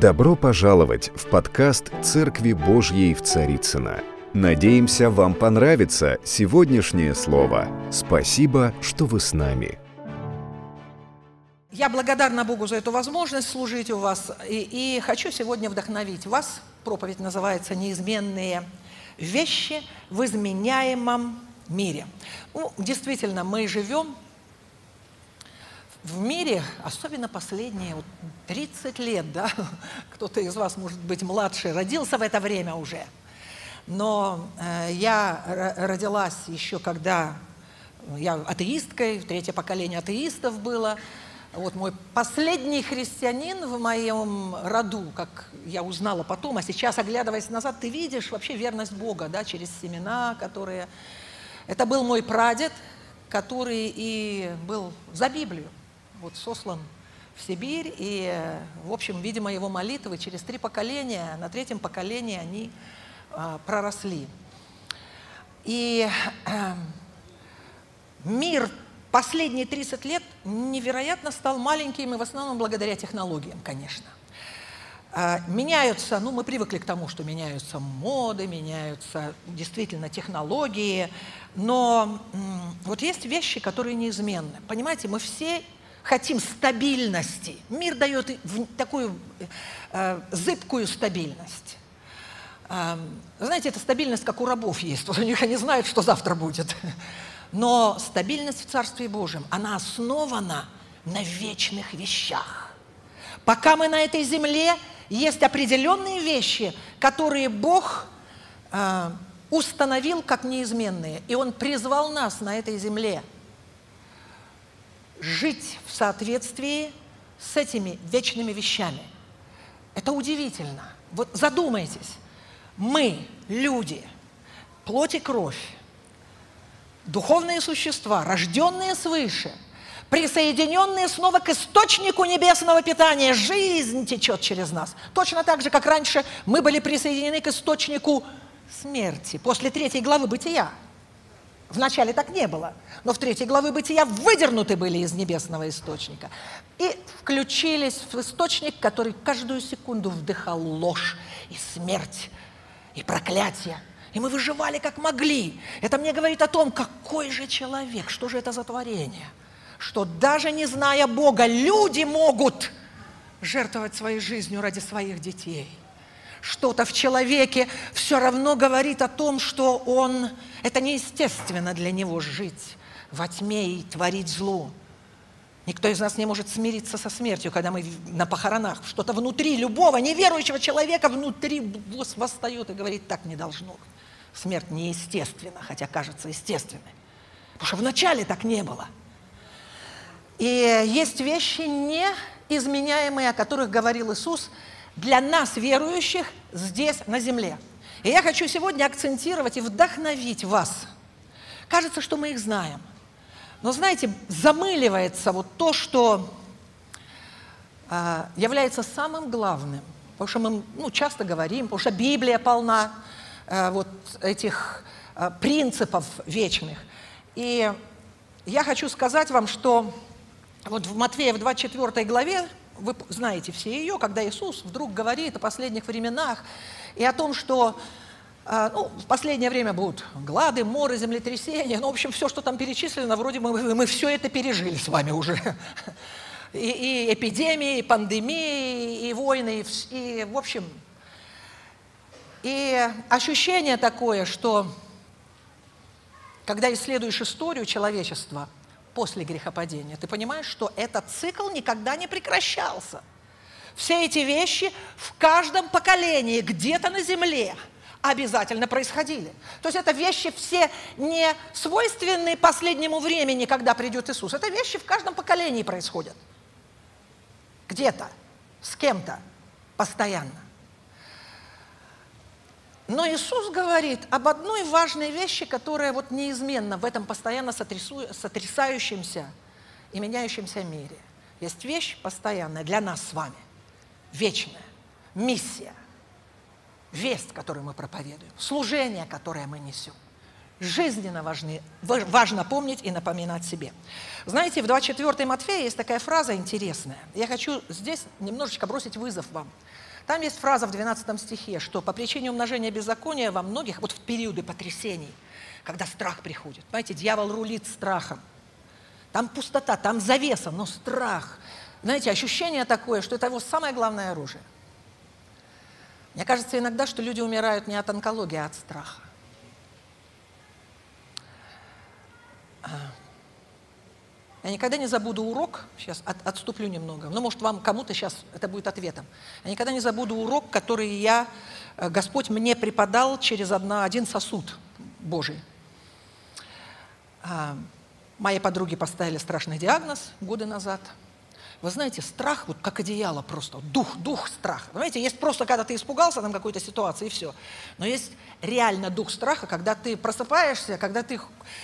Добро пожаловать в подкаст «Церкви Божьей в Царицына. Надеемся, вам понравится сегодняшнее слово. Спасибо, что вы с нами. Я благодарна Богу за эту возможность служить у вас и, и хочу сегодня вдохновить вас. Проповедь называется «Неизменные вещи в изменяемом мире». Ну, действительно, мы живем в мире, особенно последние вот 30 лет, да, кто-то из вас, может быть, младший, родился в это время уже. Но э, я родилась еще когда я атеисткой, третье поколение атеистов было. Вот мой последний христианин в моем роду, как я узнала потом, а сейчас, оглядываясь назад, ты видишь вообще верность Бога, да, через семена, которые... Это был мой прадед, который и был за Библию вот сослан в Сибирь, и, в общем, видимо, его молитвы через три поколения, на третьем поколении они а, проросли. И э, мир последние 30 лет невероятно стал маленьким, и в основном благодаря технологиям, конечно. Э, меняются, ну, мы привыкли к тому, что меняются моды, меняются действительно технологии, но э, вот есть вещи, которые неизменны. Понимаете, мы все хотим стабильности. Мир дает такую э, зыбкую стабильность. Э, знаете, эта стабильность, как у рабов есть. Вот у них они знают, что завтра будет. Но стабильность в Царстве Божьем, она основана на вечных вещах. Пока мы на этой земле, есть определенные вещи, которые Бог э, установил как неизменные. И Он призвал нас на этой земле – жить в соответствии с этими вечными вещами. Это удивительно. Вот задумайтесь. Мы, люди, плоть и кровь, духовные существа, рожденные свыше, присоединенные снова к источнику небесного питания, жизнь течет через нас. Точно так же, как раньше мы были присоединены к источнику смерти после третьей главы Бытия – Вначале так не было, но в третьей главы Бытия выдернуты были из небесного источника и включились в источник, который каждую секунду вдыхал ложь и смерть, и проклятие. И мы выживали как могли. Это мне говорит о том, какой же человек, что же это за творение, что даже не зная Бога, люди могут жертвовать своей жизнью ради своих детей – что-то в человеке все равно говорит о том, что он, это неестественно для него жить во тьме и творить зло. Никто из нас не может смириться со смертью, когда мы на похоронах. Что-то внутри любого неверующего человека внутри восстает и говорит, так не должно. Смерть неестественна, хотя кажется естественной. Потому что вначале так не было. И есть вещи неизменяемые, о которых говорил Иисус – для нас, верующих, здесь, на земле. И я хочу сегодня акцентировать и вдохновить вас. Кажется, что мы их знаем. Но, знаете, замыливается вот то, что э, является самым главным. Потому что мы ну, часто говорим, потому что Библия полна э, вот этих э, принципов вечных. И я хочу сказать вам, что вот в Матфея в 24 главе вы знаете все ее, когда Иисус вдруг говорит о последних временах и о том, что а, ну, в последнее время будут глады, моры, землетрясения, ну, в общем, все, что там перечислено, вроде мы, мы все это пережили с вами уже. И, и эпидемии, и пандемии, и войны, и, и, в общем, и ощущение такое, что когда исследуешь историю человечества – после грехопадения, ты понимаешь, что этот цикл никогда не прекращался. Все эти вещи в каждом поколении, где-то на земле, обязательно происходили. То есть это вещи все не свойственные последнему времени, когда придет Иисус. Это вещи в каждом поколении происходят. Где-то, с кем-то, постоянно. Но Иисус говорит об одной важной вещи, которая вот неизменно в этом постоянно сотрясающемся и меняющемся мире. Есть вещь постоянная для нас с вами, вечная, миссия, весть, которую мы проповедуем, служение, которое мы несем. жизненно важны, важно помнить и напоминать себе. Знаете, в 24 Матфея есть такая фраза интересная. Я хочу здесь немножечко бросить вызов вам. Там есть фраза в 12 стихе, что по причине умножения беззакония во многих, вот в периоды потрясений, когда страх приходит, понимаете, дьявол рулит страхом. Там пустота, там завеса, но страх. Знаете, ощущение такое, что это его самое главное оружие. Мне кажется иногда, что люди умирают не от онкологии, а от страха. Я никогда не забуду урок, сейчас от, отступлю немного, но может вам кому-то сейчас это будет ответом. Я никогда не забуду урок, который я, э, Господь мне преподал через одна, один сосуд Божий. А, моей подруге поставили страшный диагноз годы назад. Вы знаете, страх вот как одеяло просто, дух, дух страха. Понимаете, есть просто, когда ты испугался там какой-то ситуации и все. Но есть реально дух страха, когда ты просыпаешься, когда ты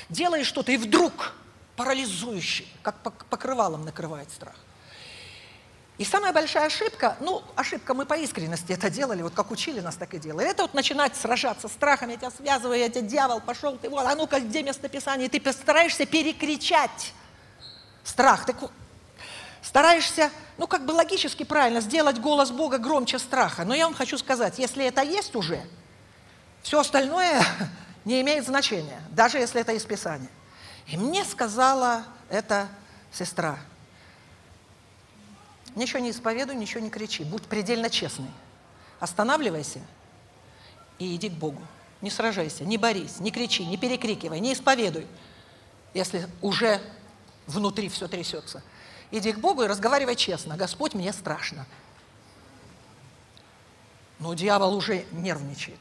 делаешь что-то и вдруг парализующий, как покрывалом накрывает страх. И самая большая ошибка, ну, ошибка мы по искренности это делали, вот как учили нас, так и делали. Это вот начинать сражаться с страхом, я тебя связываю, я тебя дьявол, пошел ты, вот, а ну-ка, где местописание? И ты постараешься перекричать страх. Ты стараешься, ну, как бы логически правильно, сделать голос Бога громче страха. Но я вам хочу сказать, если это есть уже, все остальное не имеет значения, даже если это из Писания. И мне сказала эта сестра, ничего не исповедуй, ничего не кричи, будь предельно честный. Останавливайся и иди к Богу. Не сражайся, не борись, не кричи, не перекрикивай, не исповедуй, если уже внутри все трясется. Иди к Богу и разговаривай честно. Господь, мне страшно. Но дьявол уже нервничает.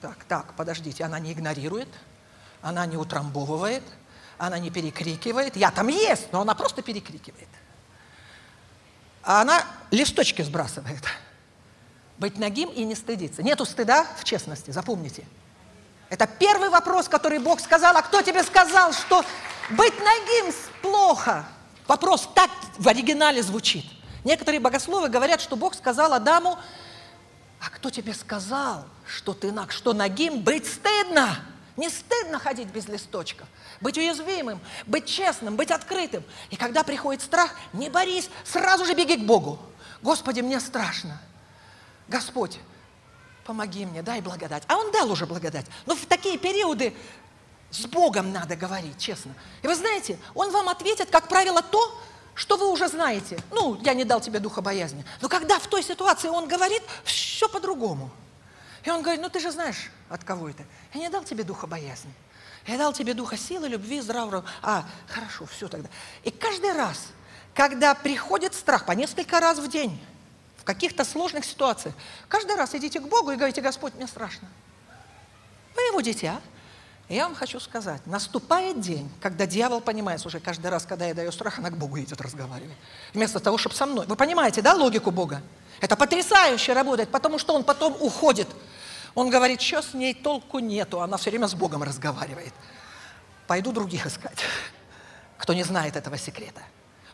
Так, так, подождите, она не игнорирует – она не утрамбовывает, она не перекрикивает. Я там есть, но она просто перекрикивает. А она листочки сбрасывает. Быть нагим и не стыдиться. Нету стыда в честности, запомните. Это первый вопрос, который Бог сказал. А кто тебе сказал, что быть нагим плохо? Вопрос так в оригинале звучит. Некоторые богословы говорят, что Бог сказал Адаму, а кто тебе сказал, что ты наг, что нагим быть стыдно? Не стыдно ходить без листочков, быть уязвимым, быть честным, быть открытым. И когда приходит страх, не борись, сразу же беги к Богу. Господи, мне страшно. Господь, помоги мне, дай благодать. А Он дал уже благодать. Но в такие периоды с Богом надо говорить, честно. И вы знаете, Он вам ответит, как правило, то, что вы уже знаете. Ну, я не дал тебе духа боязни. Но когда в той ситуации Он говорит, все по-другому. И он говорит, ну ты же знаешь, от кого это. Я не дал тебе духа боязни. Я дал тебе духа силы, любви, здравого. А, хорошо, все тогда. И каждый раз, когда приходит страх, по несколько раз в день, в каких-то сложных ситуациях, каждый раз идите к Богу и говорите, Господь, мне страшно. Вы его дитя. Я вам хочу сказать, наступает день, когда дьявол понимает, уже каждый раз, когда я даю страх, она к Богу идет разговаривать. Вместо того, чтобы со мной. Вы понимаете, да, логику Бога? Это потрясающе работает, потому что он потом уходит он говорит, что с ней толку нету, она все время с Богом разговаривает. Пойду других искать, кто не знает этого секрета.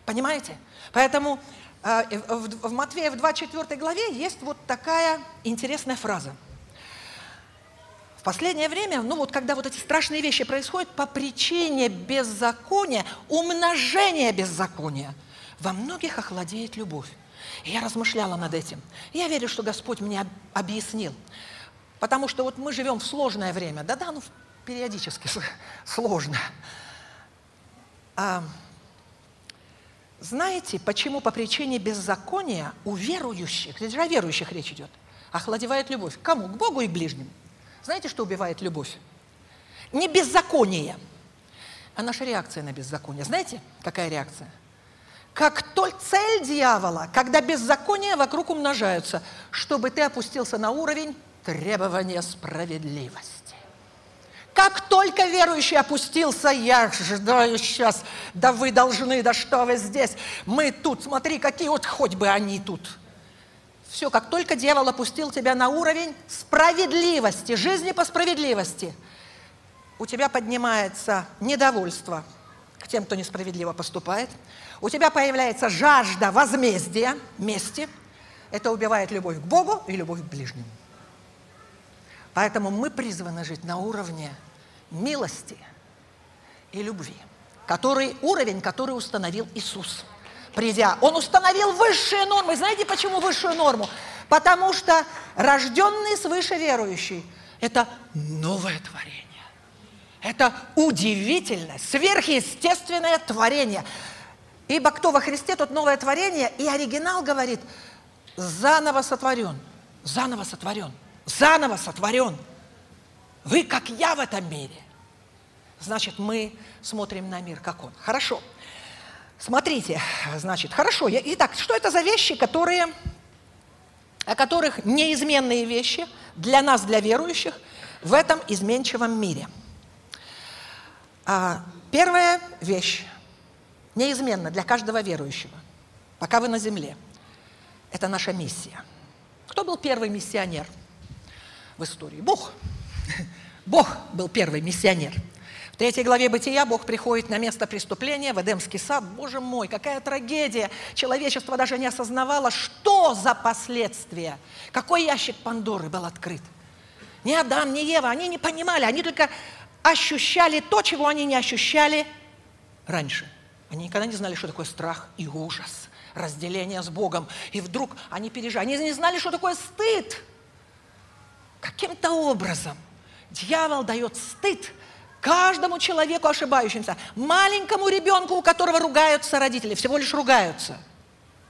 Понимаете? Поэтому э, в Матвея в 24 главе есть вот такая интересная фраза. Последнее время, ну вот когда вот эти страшные вещи происходят по причине беззакония, умножения беззакония, во многих охладеет любовь. И я размышляла над этим. Я верю, что Господь мне объяснил. Потому что вот мы живем в сложное время. Да-да, ну периодически сложно. А, знаете, почему по причине беззакония у верующих, здесь же о верующих речь идет, охладевает любовь. Кому? К Богу и к ближним. Знаете, что убивает любовь? Не беззаконие, а наша реакция на беззаконие. Знаете, какая реакция? Как только цель дьявола, когда беззакония вокруг умножаются, чтобы ты опустился на уровень требование справедливости. Как только верующий опустился, я ожидаю сейчас, да вы должны, да что вы здесь, мы тут, смотри, какие вот хоть бы они тут. Все, как только дьявол опустил тебя на уровень справедливости, жизни по справедливости, у тебя поднимается недовольство к тем, кто несправедливо поступает, у тебя появляется жажда возмездия, мести, это убивает любовь к Богу и любовь к ближнему. Поэтому мы призваны жить на уровне милости и любви, который, уровень, который установил Иисус, придя. Он установил высшие нормы. Знаете, почему высшую норму? Потому что рожденный свыше верующий – это новое творение. Это удивительное, сверхъестественное творение. Ибо кто во Христе, тот новое творение. И оригинал говорит, заново сотворен, заново сотворен, заново сотворен. Вы, как я в этом мире. Значит, мы смотрим на мир, как он. Хорошо. Смотрите, значит, хорошо. Итак, что это за вещи, которые, о которых неизменные вещи для нас, для верующих, в этом изменчивом мире? А, первая вещь, неизменна для каждого верующего, пока вы на земле, это наша миссия. Кто был первый миссионер в истории? Бог. Бог был первый миссионер. В третьей главе Бытия Бог приходит на место преступления, в Эдемский сад. Боже мой, какая трагедия! Человечество даже не осознавало, что за последствия. Какой ящик Пандоры был открыт. Ни Адам, ни Ева, они не понимали, они только ощущали то, чего они не ощущали раньше. Они никогда не знали, что такое страх и ужас, разделение с Богом. И вдруг они пережили. Они не знали, что такое стыд. Каким-то образом дьявол дает стыд каждому человеку ошибающимся, маленькому ребенку, у которого ругаются родители, всего лишь ругаются.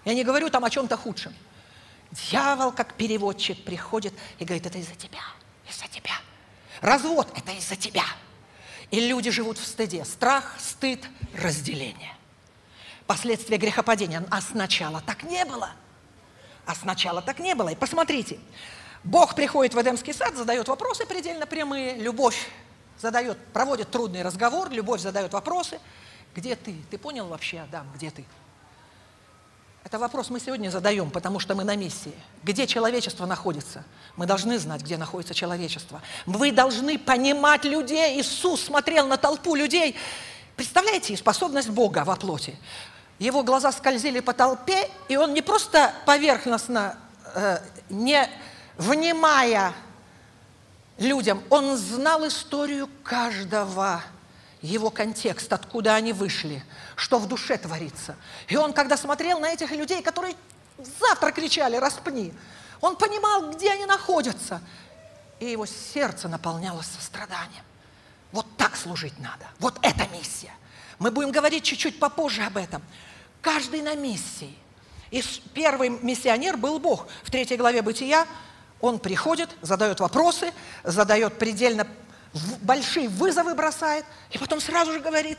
Я не говорю там о чем-то худшем. Дьявол, как переводчик, приходит и говорит, это из-за тебя, из-за тебя. Развод – это из-за тебя. И люди живут в стыде. Страх, стыд, разделение. Последствия грехопадения. А сначала так не было. А сначала так не было. И посмотрите, Бог приходит в Эдемский сад, задает вопросы предельно прямые, любовь задает, проводит трудный разговор, любовь задает вопросы. Где ты? Ты понял вообще, Адам, где ты? Это вопрос мы сегодня задаем, потому что мы на миссии. Где человечество находится? Мы должны знать, где находится человечество. Вы должны понимать людей. Иисус смотрел на толпу людей. Представляете, способность Бога во плоти. Его глаза скользили по толпе, и он не просто поверхностно, э, не внимая людям, он знал историю каждого его контекст, откуда они вышли, что в душе творится. И он, когда смотрел на этих людей, которые завтра кричали «распни», он понимал, где они находятся. И его сердце наполнялось состраданием. Вот так служить надо. Вот эта миссия. Мы будем говорить чуть-чуть попозже об этом. Каждый на миссии. И первый миссионер был Бог. В третьей главе Бытия он приходит, задает вопросы, задает предельно большие вызовы бросает, и потом сразу же говорит,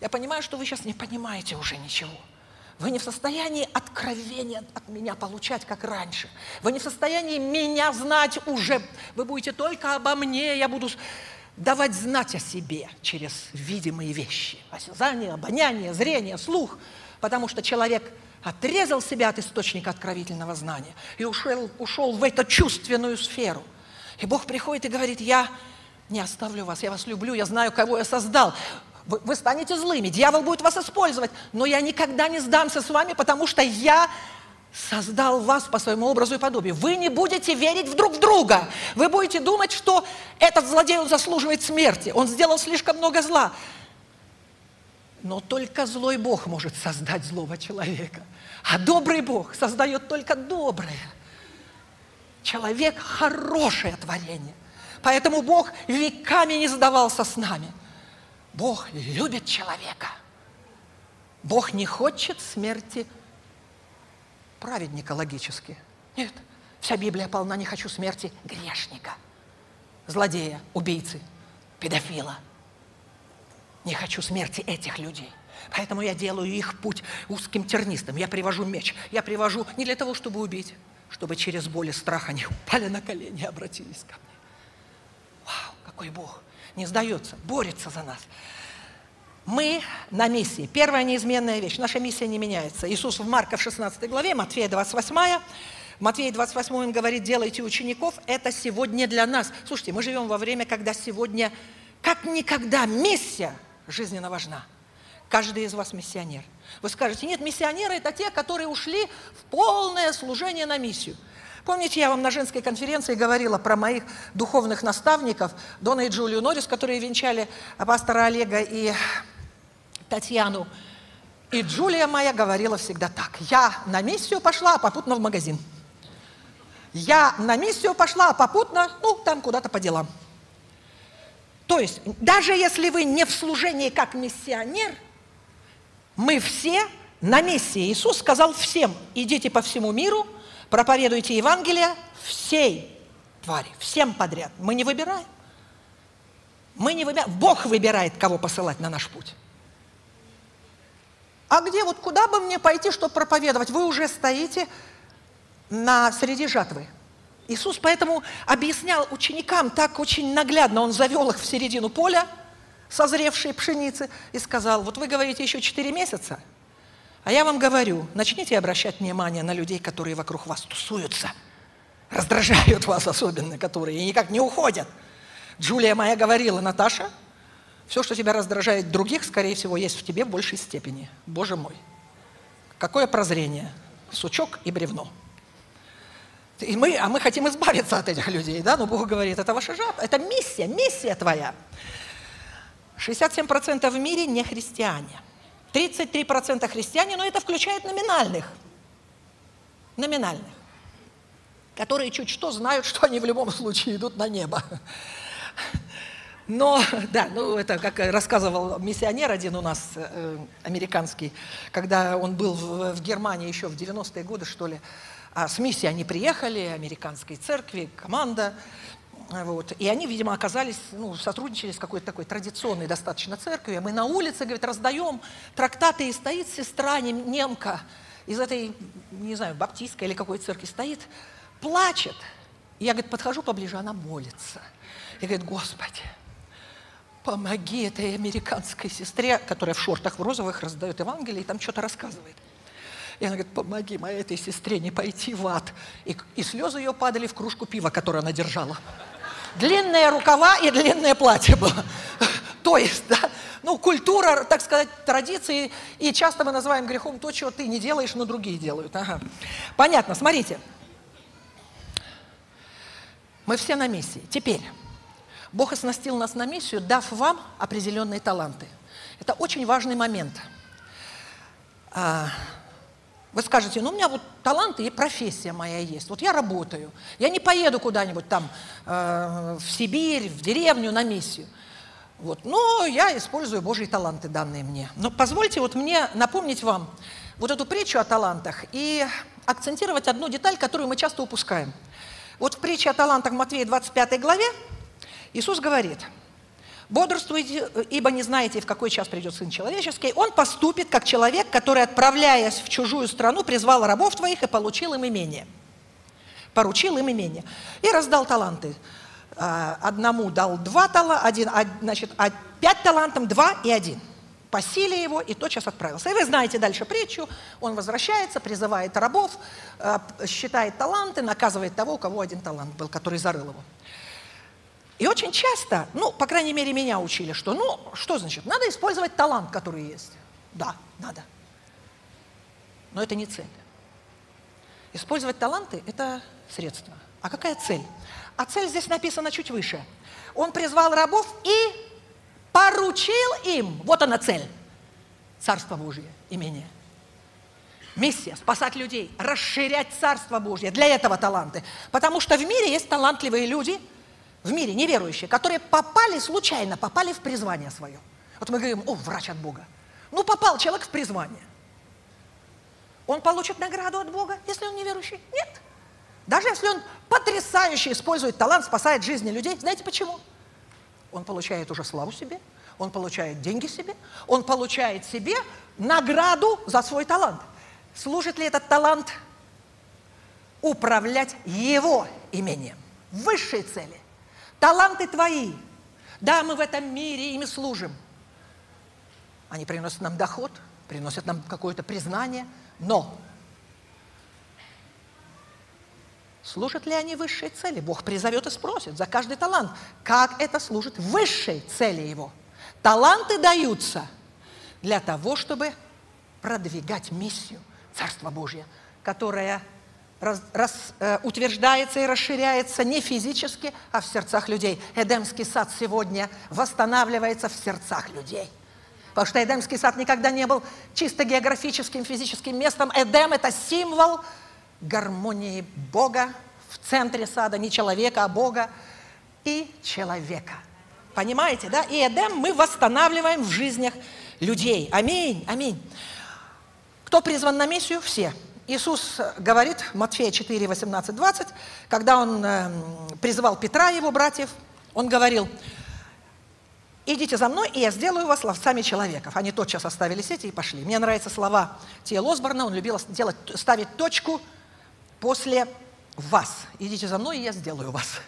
я понимаю, что вы сейчас не понимаете уже ничего. Вы не в состоянии откровения от меня получать, как раньше. Вы не в состоянии меня знать уже. Вы будете только обо мне, я буду давать знать о себе через видимые вещи. Осязание, обоняние, зрение, слух. Потому что человек отрезал себя от источника откровительного знания и ушел, ушел в эту чувственную сферу. И Бог приходит и говорит, я не оставлю вас, я вас люблю, я знаю, кого я создал. Вы, вы станете злыми, дьявол будет вас использовать, но я никогда не сдамся с вами, потому что я создал вас по своему образу и подобию. Вы не будете верить в друг друга. Вы будете думать, что этот злодей, он заслуживает смерти. Он сделал слишком много зла. Но только злой Бог может создать злого человека. А добрый Бог создает только доброе. Человек – хорошее творение. Поэтому Бог веками не сдавался с нами. Бог любит человека. Бог не хочет смерти праведника логически. Нет, вся Библия полна «не хочу смерти грешника», злодея, убийцы, педофила. Не хочу смерти этих людей. Поэтому я делаю их путь узким тернистым. Я привожу меч. Я привожу не для того, чтобы убить, чтобы через боль и страх они упали на колени и обратились ко мне. Вау, какой Бог! Не сдается, борется за нас. Мы на миссии. Первая неизменная вещь. Наша миссия не меняется. Иисус в Марка в 16 главе, Матфея 28, в Матфея 28 он говорит, делайте учеников, это сегодня для нас. Слушайте, мы живем во время, когда сегодня как никогда миссия жизненно важна. Каждый из вас миссионер. Вы скажете, нет, миссионеры – это те, которые ушли в полное служение на миссию. Помните, я вам на женской конференции говорила про моих духовных наставников, Дона и Джулию Норрис, которые венчали пастора Олега и Татьяну. И Джулия моя говорила всегда так. Я на миссию пошла, а попутно в магазин. Я на миссию пошла, а попутно, ну, там куда-то по делам. То есть, даже если вы не в служении как миссионер, мы все на миссии. Иисус сказал всем, идите по всему миру, проповедуйте Евангелие всей твари, всем подряд. Мы не выбираем. Мы не выбираем. Бог выбирает, кого посылать на наш путь. А где, вот куда бы мне пойти, чтобы проповедовать? Вы уже стоите на среди жатвы. Иисус поэтому объяснял ученикам так очень наглядно. Он завел их в середину поля, созревшей пшеницы, и сказал, вот вы говорите еще четыре месяца – а я вам говорю, начните обращать внимание на людей, которые вокруг вас тусуются, раздражают вас особенно, которые никак не уходят. Джулия моя говорила, Наташа, все, что тебя раздражает других, скорее всего, есть в тебе в большей степени. Боже мой, какое прозрение, сучок и бревно. И мы, а мы хотим избавиться от этих людей, да? Но Бог говорит, это ваша жаба, это миссия, миссия твоя. 67% в мире не христиане. 33% христиане, но это включает номинальных. Номинальных. Которые чуть что знают, что они в любом случае идут на небо. Но, да, ну это как рассказывал миссионер один у нас, э, американский, когда он был в, в Германии еще в 90-е годы, что ли, а с миссией они приехали, американской церкви, команда, вот. И они, видимо, оказались, ну, сотрудничали с какой-то такой традиционной достаточно церковью. Мы на улице, говорит, раздаем трактаты, и стоит сестра немка из этой, не знаю, баптистской или какой церкви стоит, плачет. Я, говорит, подхожу поближе, она молится. И говорит, Господи, помоги этой американской сестре, которая в шортах в розовых раздает Евангелие и там что-то рассказывает. И она говорит, помоги моей этой сестре не пойти в ад. И, и слезы ее падали в кружку пива, которую она держала. Длинные рукава и длинное платье было. То есть, да, ну, культура, так сказать, традиции, и часто мы называем грехом то, чего ты не делаешь, но другие делают. Ага. Понятно, смотрите. Мы все на миссии. Теперь, Бог оснастил нас на миссию, дав вам определенные таланты. Это очень важный момент. Вы скажете, ну у меня вот таланты и профессия моя есть. Вот я работаю. Я не поеду куда-нибудь там э, в Сибирь, в деревню на миссию. Вот. Но я использую Божьи таланты, данные мне. Но позвольте вот мне напомнить вам вот эту притчу о талантах и акцентировать одну деталь, которую мы часто упускаем. Вот в притче о талантах Матвея 25 главе Иисус говорит – Бодрствуйте, ибо не знаете, в какой час придет Сын Человеческий. Он поступит, как человек, который, отправляясь в чужую страну, призвал рабов твоих и получил им имение. Поручил им имение. И раздал таланты. А, одному дал два таланта, один, значит, пять талантам, два и один. По силе его и тотчас отправился. И вы знаете дальше притчу. Он возвращается, призывает рабов, а, считает таланты, наказывает того, у кого один талант был, который зарыл его. И очень часто, ну, по крайней мере, меня учили, что, ну, что значит, надо использовать талант, который есть. Да, надо. Но это не цель. Использовать таланты – это средство. А какая цель? А цель здесь написана чуть выше. Он призвал рабов и поручил им, вот она цель, Царство Божье, имение. Миссия – спасать людей, расширять Царство Божье. Для этого таланты. Потому что в мире есть талантливые люди – в мире, неверующие, которые попали случайно, попали в призвание свое. Вот мы говорим, о, врач от Бога. Ну, попал человек в призвание. Он получит награду от Бога, если он неверующий? Нет. Даже если он потрясающе использует талант, спасает жизни людей. Знаете почему? Он получает уже славу себе, он получает деньги себе, он получает себе награду за свой талант. Служит ли этот талант управлять его имением, высшей цели? Таланты твои. Да, мы в этом мире ими служим. Они приносят нам доход, приносят нам какое-то признание, но служат ли они высшей цели? Бог призовет и спросит за каждый талант, как это служит высшей цели его. Таланты даются для того, чтобы продвигать миссию Царства Божьего, которая раз, раз, э, утверждается и расширяется не физически, а в сердцах людей. Эдемский сад сегодня восстанавливается в сердцах людей. Потому что Эдемский сад никогда не был чисто географическим, физическим местом. Эдем – это символ гармонии Бога в центре сада, не человека, а Бога и человека. Понимаете, да? И Эдем мы восстанавливаем в жизнях людей. Аминь, аминь. Кто призван на миссию? Все. Иисус говорит, Матфея 4, 18, 20, когда Он э, призывал Петра и его братьев, Он говорил, идите за мной, и я сделаю вас ловцами человеков. Они тотчас оставили сети и пошли. Мне нравятся слова Тия Лосборна, он любил делать, ставить точку после «вас». Идите за мной, и я сделаю вас.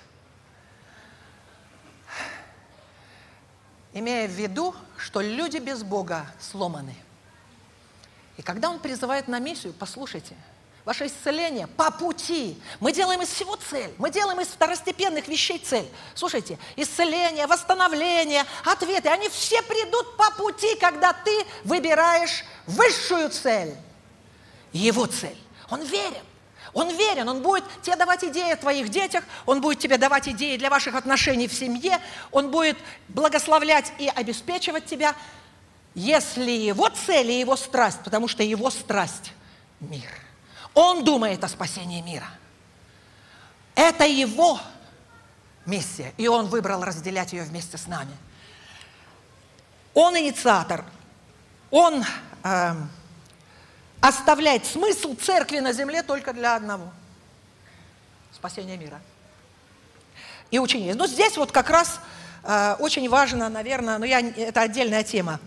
Имея в виду, что люди без Бога сломаны – и когда Он призывает на миссию, послушайте, ваше исцеление по пути. Мы делаем из всего цель. Мы делаем из второстепенных вещей цель. Слушайте, исцеление, восстановление, ответы, они все придут по пути, когда ты выбираешь высшую цель, его цель. Он верен. Он верен, он будет тебе давать идеи о твоих детях, он будет тебе давать идеи для ваших отношений в семье, он будет благословлять и обеспечивать тебя если его цель и его страсть, потому что его страсть – мир. Он думает о спасении мира. Это его миссия, и он выбрал разделять ее вместе с нами. Он инициатор, он э, оставляет смысл церкви на земле только для одного – спасения мира. И учения. Но здесь вот как раз э, очень важно, наверное, но я, это отдельная тема,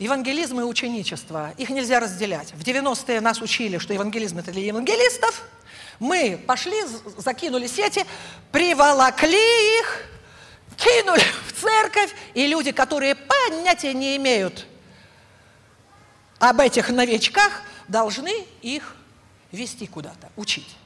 Евангелизм и ученичество, их нельзя разделять. В 90-е нас учили, что евангелизм – это для евангелистов. Мы пошли, закинули сети, приволокли их, кинули в церковь, и люди, которые понятия не имеют об этих новичках, должны их вести куда-то, учить.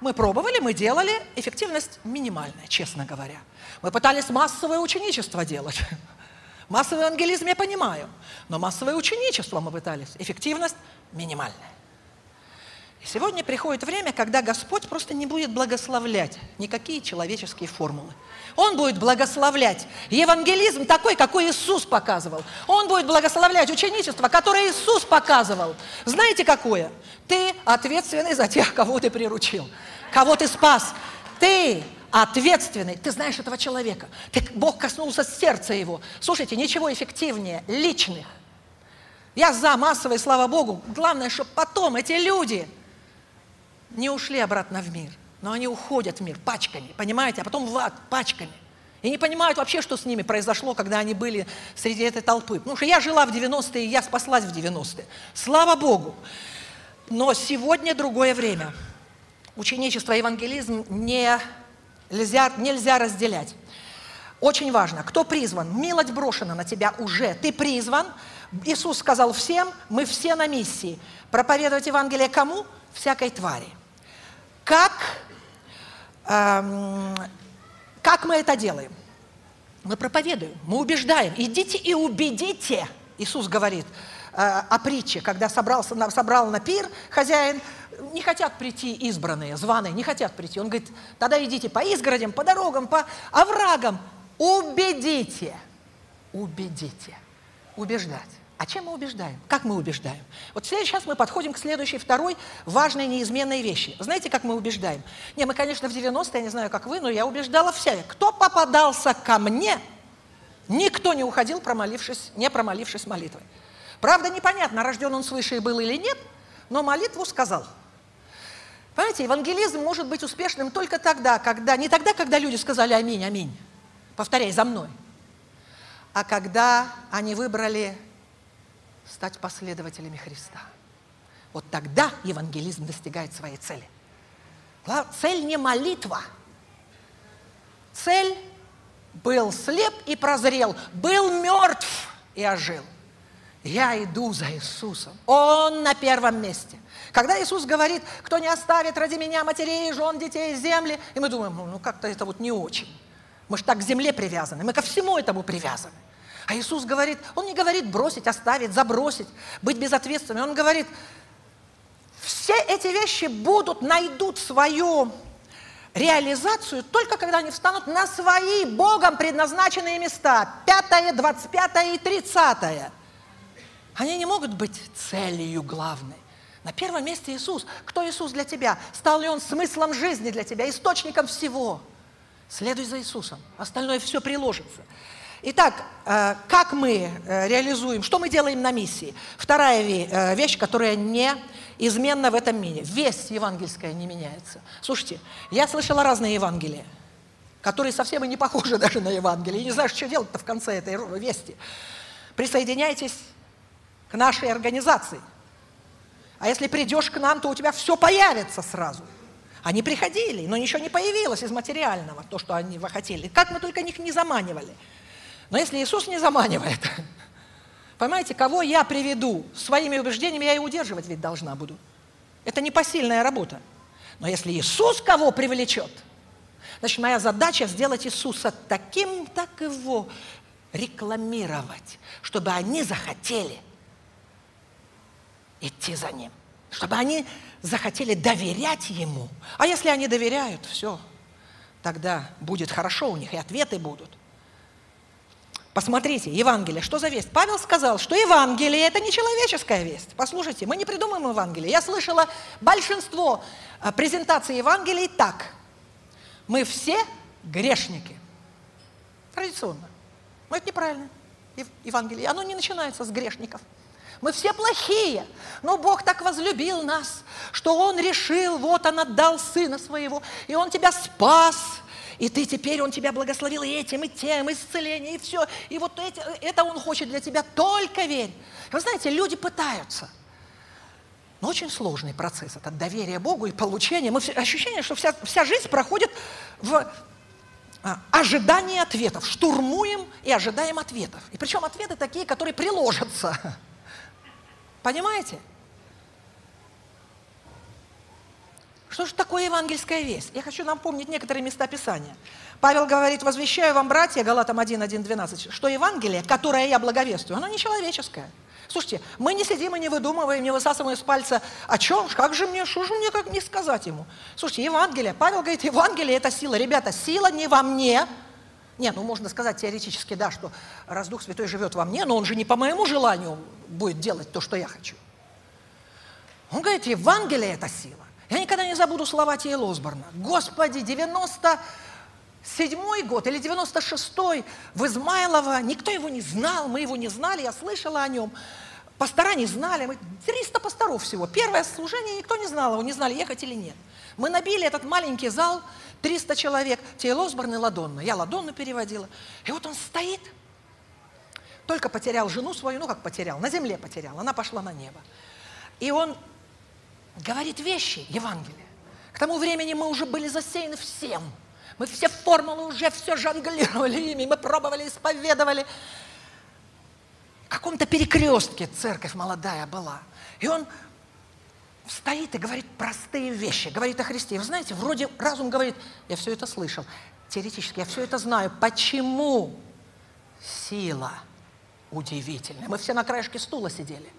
Мы пробовали, мы делали, эффективность минимальная, честно говоря. Мы пытались массовое ученичество делать. Массовый евангелизм я понимаю, но массовое ученичество мы пытались. Эффективность минимальная. И сегодня приходит время, когда Господь просто не будет благословлять никакие человеческие формулы. Он будет благословлять евангелизм такой, какой Иисус показывал. Он будет благословлять ученичество, которое Иисус показывал. Знаете какое? Ты ответственный за тех, кого ты приручил, кого ты спас. Ты ответственный. Ты знаешь этого человека. Ты, Бог коснулся сердца его. Слушайте, ничего эффективнее личных. Я за массовое, слава Богу. Главное, чтобы потом эти люди не ушли обратно в мир. Но они уходят в мир пачками, понимаете? А потом в ад пачками. И не понимают вообще, что с ними произошло, когда они были среди этой толпы. Потому что я жила в 90-е, я спаслась в 90-е. Слава Богу. Но сегодня другое время. Ученичество евангелизм не Нельзя, нельзя разделять. Очень важно, кто призван? Милость брошена на тебя уже. Ты призван. Иисус сказал всем, мы все на миссии. Проповедовать Евангелие кому? Всякой твари. Как, эм, как мы это делаем? Мы проповедуем, мы убеждаем. Идите и убедите. Иисус говорит э, о притче, когда собрался, собрал на пир хозяин, не хотят прийти избранные, званые, не хотят прийти. Он говорит, тогда идите по изгородям, по дорогам, по оврагам, убедите, убедите, убеждать. А чем мы убеждаем? Как мы убеждаем? Вот сейчас мы подходим к следующей, второй важной неизменной вещи. Знаете, как мы убеждаем? Не, мы, конечно, в 90-е, я не знаю, как вы, но я убеждала вся. Кто попадался ко мне, никто не уходил, промолившись, не промолившись молитвой. Правда, непонятно, рожден он свыше был или нет, но молитву сказал – Понимаете, евангелизм может быть успешным только тогда, когда, не тогда, когда люди сказали «Аминь, аминь», повторяй за мной, а когда они выбрали стать последователями Христа. Вот тогда евангелизм достигает своей цели. Цель не молитва. Цель был слеп и прозрел, был мертв и ожил. Я иду за Иисусом. Он на первом месте. Когда Иисус говорит, кто не оставит ради меня матерей, жен, детей, земли, и мы думаем, ну, ну как-то это вот не очень. Мы же так к земле привязаны, мы ко всему этому привязаны. А Иисус говорит, Он не говорит бросить, оставить, забросить, быть безответственным. Он говорит, Все эти вещи будут, найдут свою реализацию только когда они встанут на свои Богом предназначенные места. Пятое, двадцать пятое и тридцатое. Они не могут быть целью главной. На первом месте Иисус. Кто Иисус для тебя? Стал ли Он смыслом жизни для тебя, источником всего? Следуй за Иисусом. Остальное все приложится. Итак, э, как мы э, реализуем, что мы делаем на миссии? Вторая э, вещь, которая не изменно в этом мире. Весть евангельская не меняется. Слушайте, я слышала разные Евангелия, которые совсем и не похожи даже на Евангелие. И не знаю, что делать-то в конце этой вести. Присоединяйтесь к нашей организации. А если придешь к нам, то у тебя все появится сразу. Они приходили, но ничего не появилось из материального, то, что они хотели. Как мы только них не заманивали. Но если Иисус не заманивает, Понимаете, кого я приведу своими убеждениями, я и удерживать ведь должна буду. Это непосильная работа. Но если Иисус кого привлечет, значит, моя задача сделать Иисуса таким, так его рекламировать, чтобы они захотели идти за Ним, чтобы они захотели доверять Ему. А если они доверяют, все, тогда будет хорошо у них, и ответы будут. Посмотрите, Евангелие, что за весть? Павел сказал, что Евангелие – это не человеческая весть. Послушайте, мы не придумаем Евангелие. Я слышала большинство а, презентаций Евангелий так. Мы все грешники. Традиционно. Но это неправильно. Евангелие, оно не начинается с грешников. Мы все плохие, но Бог так возлюбил нас, что Он решил, вот Он отдал Сына Своего, и Он тебя спас – и ты теперь, Он тебя благословил и этим, и тем, исцеление, и все. И вот эти, это Он хочет для тебя, только верь. Вы знаете, люди пытаются. Но очень сложный процесс, это доверие Богу и получение. Мы ощущение, что вся, вся жизнь проходит в а, ожидании ответов. Штурмуем и ожидаем ответов. И причем ответы такие, которые приложатся. Понимаете? Что же такое евангельская весть? Я хочу напомнить некоторые места Писания. Павел говорит, возвещаю вам, братья, Галатам 1, 1, 12, что Евангелие, которое я благовествую, оно не человеческое. Слушайте, мы не сидим и не выдумываем, не высасываем из пальца, о чем, как же мне, что же мне, как не сказать ему. Слушайте, Евангелие, Павел говорит, Евангелие – это сила. Ребята, сила не во мне, нет, ну можно сказать теоретически, да, что раз Дух Святой живет во мне, но он же не по моему желанию будет делать то, что я хочу. Он говорит, Евангелие – это сила. Я никогда не забуду слова Тия Лосборна. Господи, 97 год или 96-й в Измайлово, никто его не знал, мы его не знали, я слышала о нем. Пастора не знали, мы 300 пасторов всего. Первое служение никто не знал, его не знали, ехать или нет. Мы набили этот маленький зал, 300 человек, Тия Лосборн и Ладонна. Я Ладонну переводила. И вот он стоит, только потерял жену свою, ну как потерял, на земле потерял, она пошла на небо. И он говорит вещи Евангелия. К тому времени мы уже были засеяны всем. Мы все формулы уже все жонглировали ими, мы пробовали, исповедовали. Каком-то перекрестке церковь молодая была. И он стоит и говорит простые вещи, говорит о Христе. вы знаете, вроде разум говорит, я все это слышал, теоретически, я все это знаю. Почему сила удивительная? Мы все на краешке стула сидели.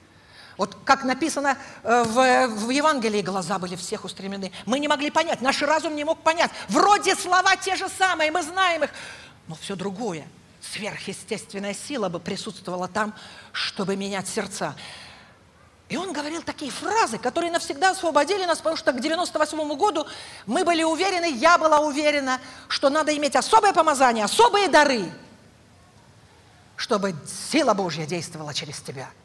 Вот как написано э, в, в Евангелии, глаза были всех устремлены. Мы не могли понять, наш разум не мог понять. Вроде слова те же самые, мы знаем их, но все другое. Сверхъестественная сила бы присутствовала там, чтобы менять сердца. И он говорил такие фразы, которые навсегда освободили нас, потому что к 98 году мы были уверены, я была уверена, что надо иметь особое помазание, особые дары, чтобы сила Божья действовала через тебя –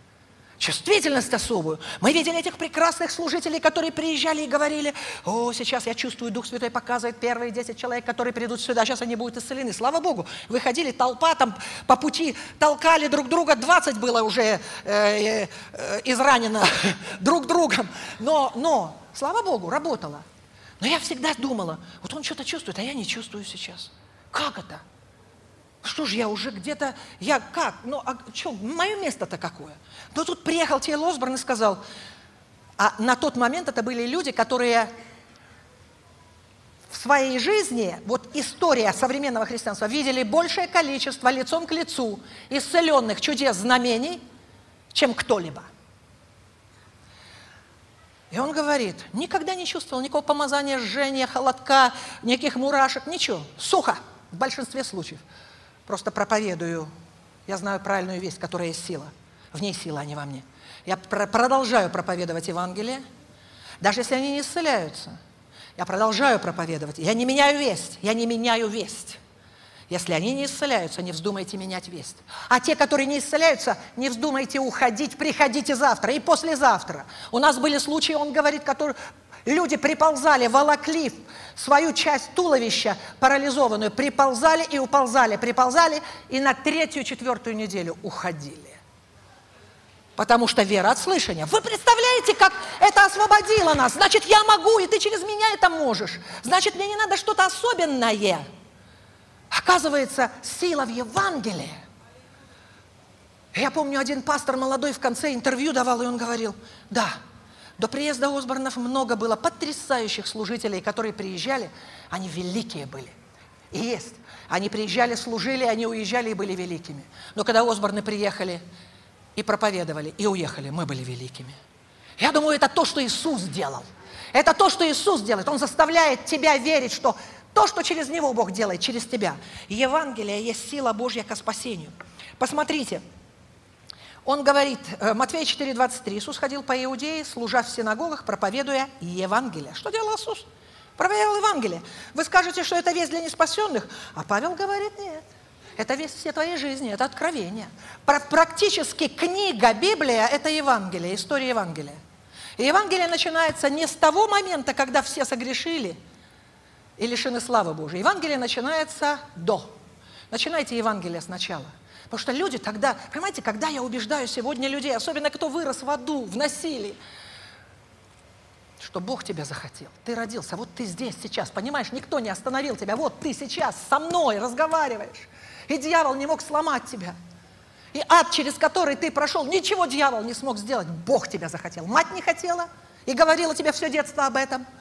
чувствительность особую. Мы видели этих прекрасных служителей, которые приезжали и говорили, о, сейчас я чувствую, Дух Святой показывает первые 10 человек, которые придут сюда, сейчас они будут исцелены. Слава Богу, выходили толпа, там по пути толкали друг друга, 20 было уже э, э, изранено друг другом. Но, но, слава Богу, работало. Но я всегда думала, вот он что-то чувствует, а я не чувствую сейчас. Как это? Что же я уже где-то, я как? Ну, а что, мое место-то какое? Но тут приехал Тей Лосборн и сказал, а на тот момент это были люди, которые в своей жизни, вот история современного христианства, видели большее количество лицом к лицу исцеленных чудес, знамений, чем кто-либо. И он говорит, никогда не чувствовал никакого помазания, жжения, холодка, никаких мурашек, ничего. Сухо в большинстве случаев. Просто проповедую. Я знаю правильную весть, которая есть сила. В ней сила, а не во мне. Я про продолжаю проповедовать Евангелие, даже если они не исцеляются. Я продолжаю проповедовать. Я не меняю весть. Я не меняю весть. Если они не исцеляются, не вздумайте менять весть. А те, которые не исцеляются, не вздумайте уходить, приходите завтра и послезавтра. У нас были случаи, он говорит, которые люди приползали, волокли свою часть туловища парализованную, приползали и уползали, приползали и на третью, четвертую неделю уходили. Потому что вера от слышания. Вы представляете, как это освободило нас? Значит, я могу, и ты через меня это можешь. Значит, мне не надо что-то особенное. Оказывается, сила в Евангелии. Я помню, один пастор молодой в конце интервью давал, и он говорил, да, до приезда Осборнов много было потрясающих служителей, которые приезжали, они великие были. И есть. Они приезжали, служили, они уезжали и были великими. Но когда Осборны приехали и проповедовали, и уехали, мы были великими. Я думаю, это то, что Иисус делал. Это то, что Иисус делает. Он заставляет тебя верить, что то, что через него Бог делает, через тебя. Евангелие есть сила Божья к спасению. Посмотрите, он говорит, э, Матфея 4,23, Иисус ходил по Иудее, служа в синагогах, проповедуя Евангелие. Что делал Иисус? Проповедовал Евангелие. Вы скажете, что это весть для неспасенных, а Павел говорит, нет. Это весть всей твоей жизни, это откровение. Практически книга Библия – это Евангелие, история Евангелия. И Евангелие начинается не с того момента, когда все согрешили – и лишены славы Божией. Евангелие начинается до. Начинайте Евангелие сначала. Потому что люди тогда, понимаете, когда я убеждаю сегодня людей, особенно кто вырос в аду, в насилии, что Бог тебя захотел. Ты родился, вот ты здесь сейчас, понимаешь, никто не остановил тебя. Вот ты сейчас со мной разговариваешь. И дьявол не мог сломать тебя. И ад, через который ты прошел, ничего дьявол не смог сделать. Бог тебя захотел. Мать не хотела и говорила тебе все детство об этом –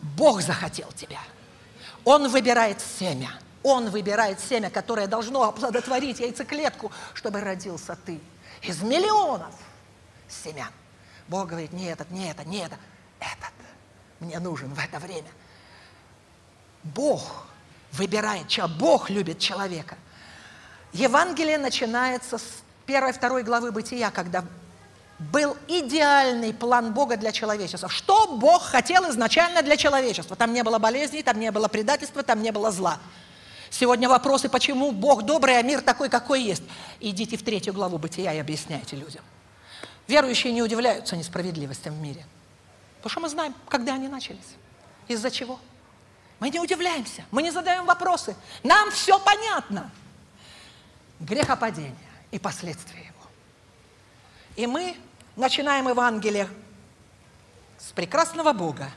Бог захотел тебя. Он выбирает семя. Он выбирает семя, которое должно оплодотворить яйцеклетку, чтобы родился ты. Из миллионов семян. Бог говорит, не этот, не это, не это, этот мне нужен в это время. Бог выбирает, человека. Бог любит человека. Евангелие начинается с первой-второй главы Бытия, когда был идеальный план Бога для человечества. Что Бог хотел изначально для человечества? Там не было болезней, там не было предательства, там не было зла. Сегодня вопросы, почему Бог добрый, а мир такой, какой есть. Идите в третью главу Бытия и объясняйте людям. Верующие не удивляются несправедливостям в мире. Потому что мы знаем, когда они начались. Из-за чего? Мы не удивляемся, мы не задаем вопросы. Нам все понятно. Грехопадение и последствия его. И мы начинаем Евангелие с прекрасного Бога,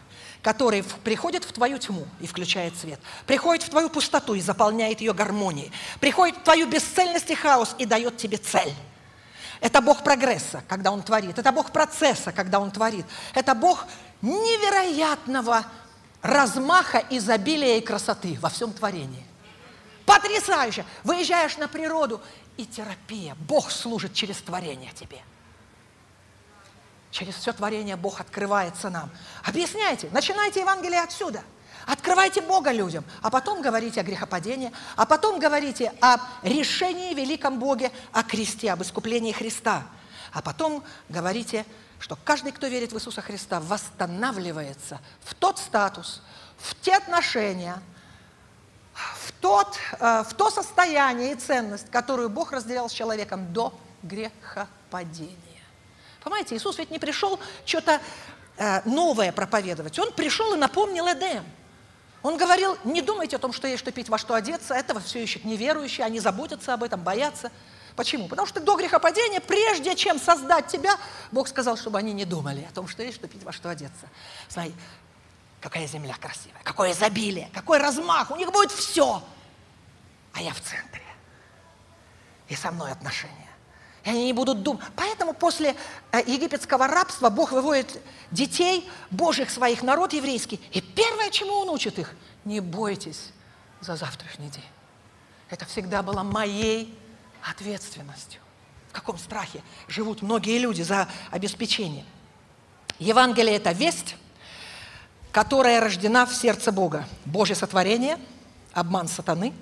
который приходит в твою тьму и включает свет, приходит в твою пустоту и заполняет ее гармонией, приходит в твою бесцельность и хаос и дает тебе цель. Это Бог прогресса, когда Он творит. Это Бог процесса, когда Он творит. Это Бог невероятного размаха, изобилия и красоты во всем творении. Потрясающе! Выезжаешь на природу, и терапия. Бог служит через творение тебе – Через все творение Бог открывается нам. Объясняйте, начинайте Евангелие отсюда. Открывайте Бога людям, а потом говорите о грехопадении, а потом говорите о решении великом Боге, о кресте, об искуплении Христа. А потом говорите, что каждый, кто верит в Иисуса Христа, восстанавливается в тот статус, в те отношения, в, тот, э, в то состояние и ценность, которую Бог разделял с человеком до грехопадения. Понимаете, Иисус ведь не пришел что-то э, новое проповедовать. Он пришел и напомнил Эдем. Он говорил, не думайте о том, что есть что пить, во что одеться. Этого все ищут неверующие, они заботятся об этом, боятся. Почему? Потому что до грехопадения, прежде чем создать тебя, Бог сказал, чтобы они не думали о том, что есть что пить, во что одеться. Смотри, какая земля красивая, какое изобилие, какой размах, у них будет все. А я в центре. И со мной отношения. И они не будут думать. Поэтому после э, египетского рабства Бог выводит детей, Божьих своих, народ еврейский. И первое, чему Он учит их, не бойтесь за завтрашний день. Это всегда было моей ответственностью. В каком страхе живут многие люди за обеспечение. Евангелие – это весть, которая рождена в сердце Бога. Божье сотворение, обман сатаны,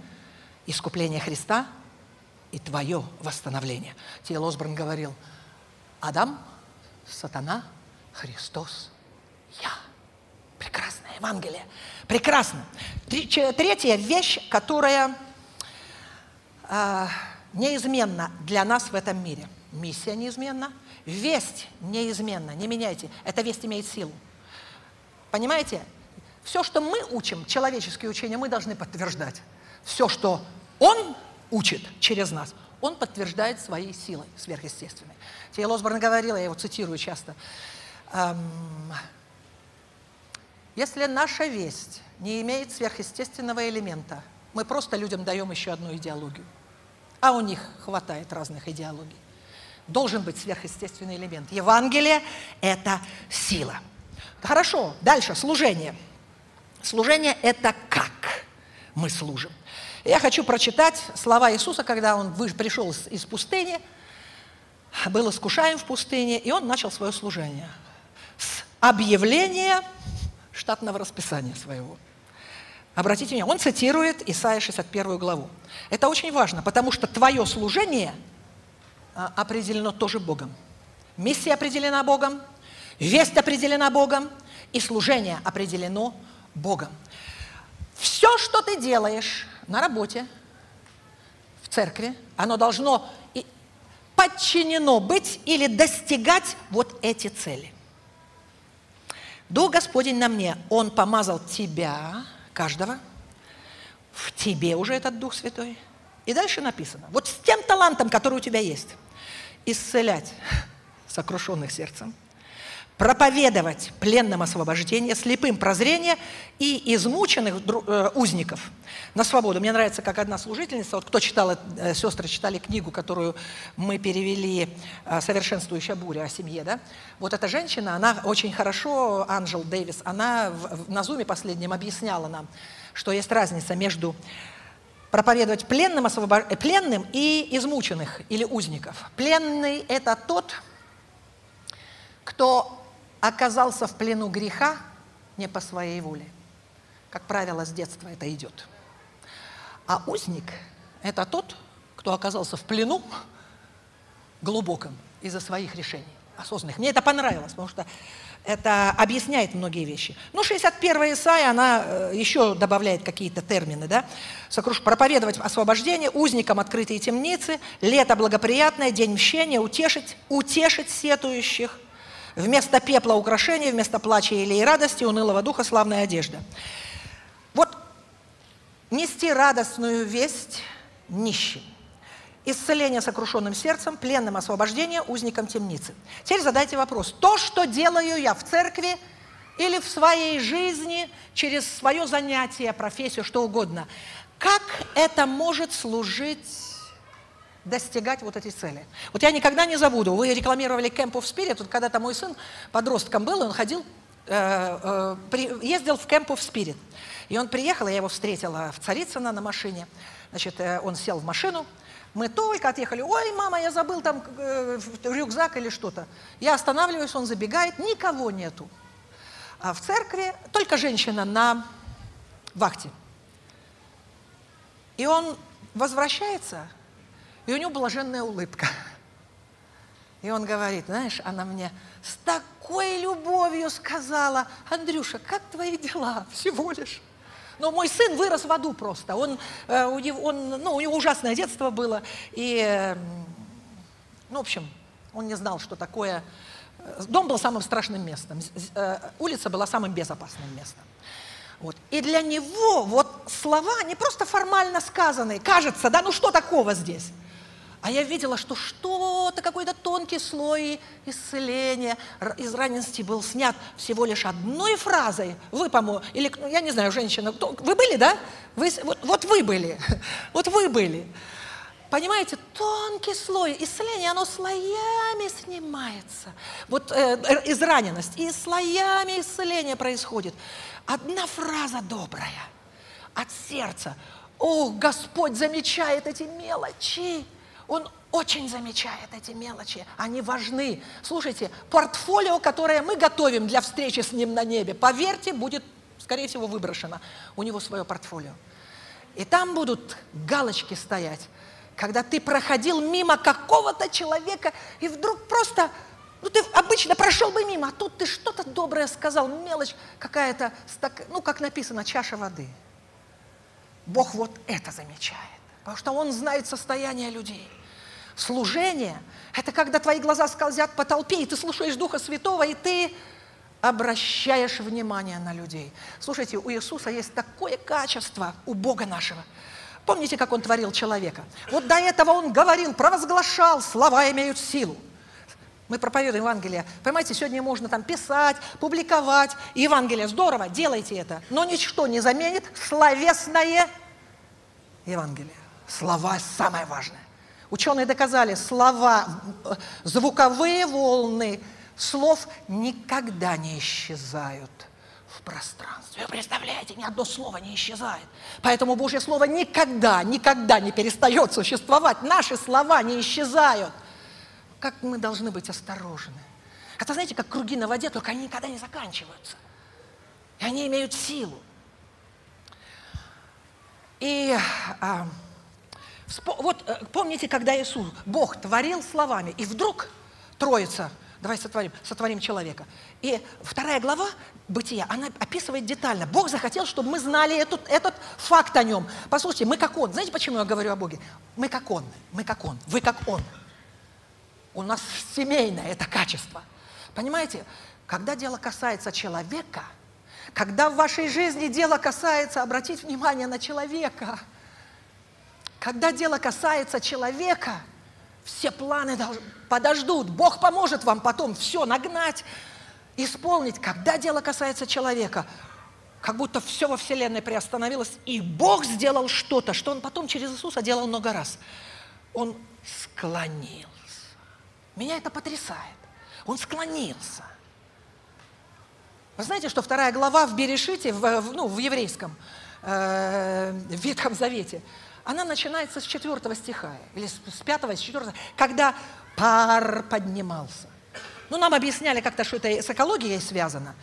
искупление Христа и твое восстановление. Тиел Осборн говорил, Адам, сатана, Христос, я. Прекрасное Евангелие. Прекрасно. Третья вещь, которая э, неизменна для нас в этом мире. Миссия неизменна, весть неизменна, не меняйте. Эта весть имеет силу. Понимаете? Все, что мы учим, человеческие учения, мы должны подтверждать. Все, что Он учит через нас, Он подтверждает своей силой сверхъестественной. Тейл Осборн говорила, я его цитирую часто, эм, если наша весть не имеет сверхъестественного элемента, мы просто людям даем еще одну идеологию. А у них хватает разных идеологий. Должен быть сверхъестественный элемент. Евангелие – это сила. Хорошо, дальше, служение. Служение – это как мы служим. Я хочу прочитать слова Иисуса, когда Он пришел из пустыни, был искушаем в пустыне, и Он начал свое служение с объявления штатного расписания своего. Обратите внимание, он цитирует Исаия 61 главу. Это очень важно, потому что твое служение а, определено тоже Богом. Миссия определена Богом, весть определена Богом, и служение определено Богом. Все, что ты делаешь на работе, в церкви, оно должно подчинено быть или достигать вот эти цели – Дух Господень на мне, Он помазал тебя, каждого, в тебе уже этот Дух Святой. И дальше написано, вот с тем талантом, который у тебя есть, исцелять сокрушенных сердцем, проповедовать пленным освобождение, слепым прозрение и измученных э, узников на свободу. Мне нравится, как одна служительница, вот кто читал, э, сестры читали книгу, которую мы перевели э, «Совершенствующая буря» о семье, да? Вот эта женщина, она очень хорошо, Анжел Дэвис, она на Зуме последнем объясняла нам, что есть разница между проповедовать пленным, освобож... пленным и измученных или узников. Пленный – это тот, кто оказался в плену греха не по своей воле. Как правило, с детства это идет. А узник – это тот, кто оказался в плену глубоком из-за своих решений осознанных. Мне это понравилось, потому что это объясняет многие вещи. Ну, 61 Исаия, она э, еще добавляет какие-то термины, да? Сокруш... Проповедовать освобождение, узникам открытые темницы, лето благоприятное, день мщения, утешить, утешить сетующих – Вместо пепла украшения, вместо плача или радости, унылого духа славная одежда. Вот нести радостную весть нищим. Исцеление сокрушенным сердцем, пленным освобождение, узникам темницы. Теперь задайте вопрос. То, что делаю я в церкви или в своей жизни, через свое занятие, профессию, что угодно, как это может служить достигать вот эти цели. Вот я никогда не забуду, вы рекламировали Camp of Spirit, вот когда-то мой сын подростком был, он ходил, э, э, ездил в Camp of Spirit. И он приехал, я его встретила в Царицыно на машине, значит, э, он сел в машину, мы только отъехали, ой, мама, я забыл там э, рюкзак или что-то. Я останавливаюсь, он забегает, никого нету. А в церкви только женщина на вахте. И он возвращается, и у него блаженная улыбка. И он говорит, знаешь, она мне с такой любовью сказала, Андрюша, как твои дела? Всего лишь. Но мой сын вырос в аду просто. Он, э, у, него, он, ну, у него ужасное детство было. И, э, ну, в общем, он не знал, что такое. Дом был самым страшным местом. Э, улица была самым безопасным местом. Вот. И для него вот слова не просто формально сказанные. Кажется, да, ну что такого здесь? А я видела, что что-то, какой-то тонкий слой исцеления из раненности был снят всего лишь одной фразой. Вы, по-моему, или, ну, я не знаю, женщина, вы были, да? Вы, вот, вот вы были, вот вы были. Понимаете, тонкий слой исцеления, оно слоями снимается. Вот э израненность, и слоями исцеления происходит. Одна фраза добрая от сердца. О, Господь замечает эти мелочи. Он очень замечает эти мелочи. Они важны. Слушайте, портфолио, которое мы готовим для встречи с ним на небе, поверьте, будет, скорее всего, выброшено. У него свое портфолио. И там будут галочки стоять, когда ты проходил мимо какого-то человека, и вдруг просто, ну ты обычно прошел бы мимо, а тут ты что-то доброе сказал, мелочь какая-то, ну как написано, чаша воды. Бог вот это замечает, потому что Он знает состояние людей. Служение – это когда твои глаза скользят по толпе, и ты слушаешь Духа Святого, и ты обращаешь внимание на людей. Слушайте, у Иисуса есть такое качество, у Бога нашего. Помните, как Он творил человека? Вот до этого Он говорил, провозглашал, слова имеют силу. Мы проповедуем Евангелие. Понимаете, сегодня можно там писать, публиковать. Евангелие здорово, делайте это. Но ничто не заменит словесное Евангелие. Слова самое важное. Ученые доказали, слова, звуковые волны слов никогда не исчезают в пространстве. Вы представляете, ни одно слово не исчезает. Поэтому Божье Слово никогда, никогда не перестает существовать. Наши слова не исчезают. Как мы должны быть осторожны. Это, знаете, как круги на воде, только они никогда не заканчиваются. И они имеют силу. И а, вот э, помните, когда Иисус, Бог творил словами, и вдруг Троица, давай сотворим, сотворим человека. И вторая глава Бытия, она описывает детально. Бог захотел, чтобы мы знали этот, этот факт о нем. Послушайте, мы как Он. Знаете, почему я говорю о Боге? Мы как Он, мы как Он, вы как Он. У нас семейное это качество. Понимаете, когда дело касается человека, когда в вашей жизни дело касается обратить внимание на человека – когда дело касается человека, все планы подождут. Бог поможет вам потом все нагнать, исполнить. Когда дело касается человека, как будто все во Вселенной приостановилось, и Бог сделал что-то, что Он потом через Иисуса делал много раз. Он склонился. Меня это потрясает. Он склонился. Вы знаете, что вторая глава в Берешите, в, ну, в еврейском, э, в Ветхом Завете – она начинается с четвертого стиха, или с пятого, с четвертого, когда пар поднимался. Ну, нам объясняли как-то, что это с экологией связано.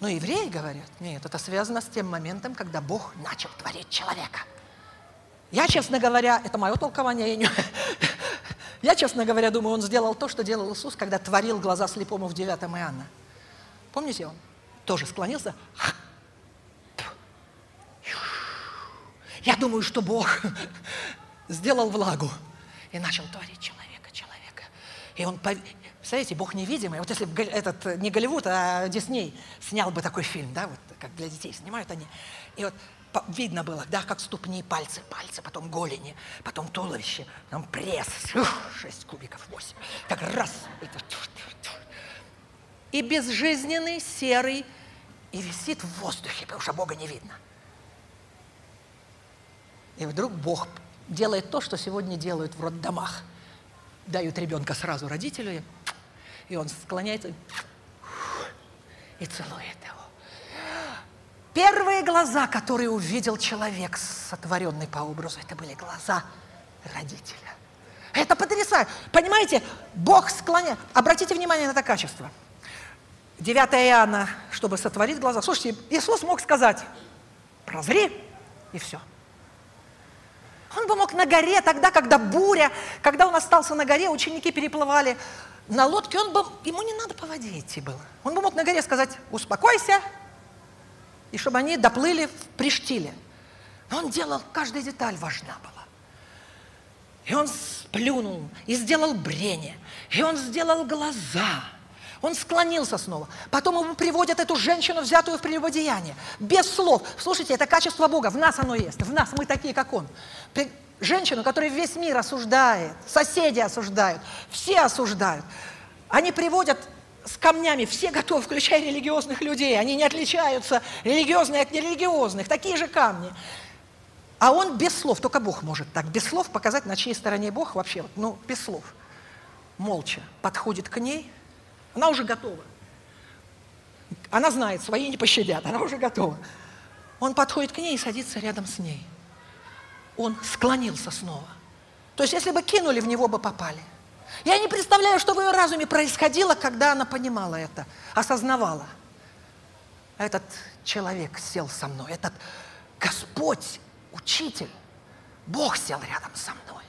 Но евреи говорят, нет, это связано с тем моментом, когда Бог начал творить человека. Я, честно говоря, это мое толкование, я, не... я, честно говоря, думаю, он сделал то, что делал Иисус, когда творил глаза слепому в 9 Иоанна. Помните, он тоже склонился, Я думаю, что Бог сделал влагу и начал творить человека, человека. И он, представляете, Бог невидимый. Вот если бы этот, не Голливуд, а Дисней снял бы такой фильм, да, вот как для детей снимают они. И вот видно было, да, как ступни, пальцы, пальцы, потом голени, потом туловище, потом пресс, шесть кубиков, восемь. Так раз. И безжизненный, серый, и висит в воздухе, потому что Бога не видно. И вдруг Бог делает то, что сегодня делают в роддомах. Дают ребенка сразу родителю, и он склоняется и целует его. Первые глаза, которые увидел человек, сотворенный по образу, это были глаза родителя. Это потрясающе. Понимаете, Бог склоняет. Обратите внимание на это качество. 9 Иоанна, чтобы сотворить глаза. Слушайте, Иисус мог сказать, прозри, и все. Он бы мог на горе, тогда, когда буря, когда он остался на горе, ученики переплывали на лодке, он бы, ему не надо по воде идти было. Он бы мог на горе сказать, успокойся, и чтобы они доплыли в Приштиле. Но он делал, каждая деталь важна была. И он сплюнул, и сделал брение, и он сделал глаза – он склонился снова. Потом ему приводят эту женщину, взятую в прелюбодеяние. Без слов. Слушайте, это качество Бога. В нас оно есть. В нас мы такие, как Он. Женщину, которая весь мир осуждает. Соседи осуждают. Все осуждают. Они приводят с камнями, все готовы, включая религиозных людей. Они не отличаются, религиозные от нерелигиозных. Такие же камни. А он без слов, только Бог может так, без слов показать, на чьей стороне Бог вообще, ну, без слов. Молча подходит к ней, она уже готова. Она знает, свои не пощадят, она уже готова. Он подходит к ней и садится рядом с ней. Он склонился снова. То есть, если бы кинули, в него бы попали. Я не представляю, что в ее разуме происходило, когда она понимала это, осознавала. Этот человек сел со мной, этот Господь, учитель, Бог сел рядом со мной.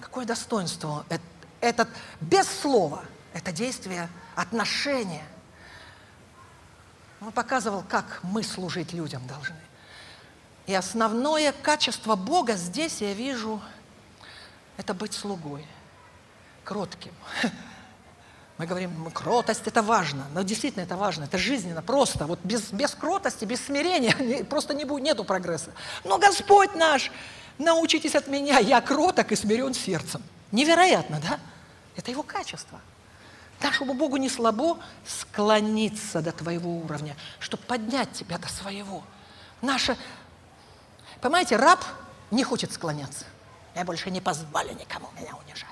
Какое достоинство этот без слова, это действие отношения. Он показывал, как мы служить людям должны. И основное качество Бога здесь я вижу, это быть слугой, кротким. Мы говорим, кротость – это важно. Но действительно это важно, это жизненно, просто. Вот без, без кротости, без смирения просто не будет, нету прогресса. Но Господь наш, научитесь от меня, я кроток и смирен сердцем. Невероятно, да? Это его качество. Нашему Богу не слабо склониться до твоего уровня, чтобы поднять тебя до своего. Наше, понимаете, раб не хочет склоняться. Я больше не позволю никому меня унижать.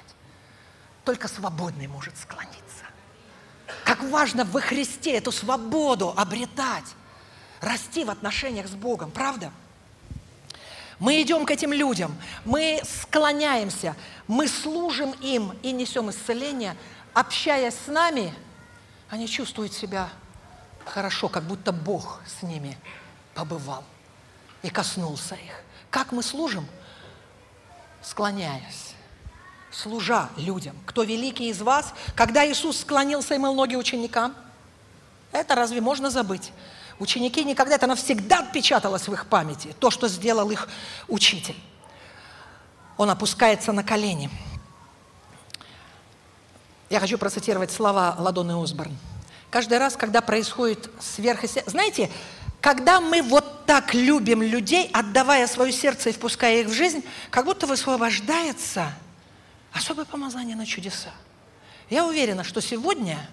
Только свободный может склониться. Как важно во Христе эту свободу обретать, расти в отношениях с Богом, правда? Мы идем к этим людям, мы склоняемся, мы служим им и несем исцеление, общаясь с нами, они чувствуют себя хорошо, как будто Бог с ними побывал и коснулся их. Как мы служим? Склоняясь, служа людям. Кто великий из вас, когда Иисус склонился и мыл ноги ученикам? Это разве можно забыть? Ученики никогда, это навсегда отпечаталось в их памяти, то, что сделал их учитель. Он опускается на колени. Я хочу процитировать слова Ладоны Осборн. Каждый раз, когда происходит сверхъестественное... Знаете, когда мы вот так любим людей, отдавая свое сердце и впуская их в жизнь, как будто высвобождается особое помазание на чудеса. Я уверена, что сегодня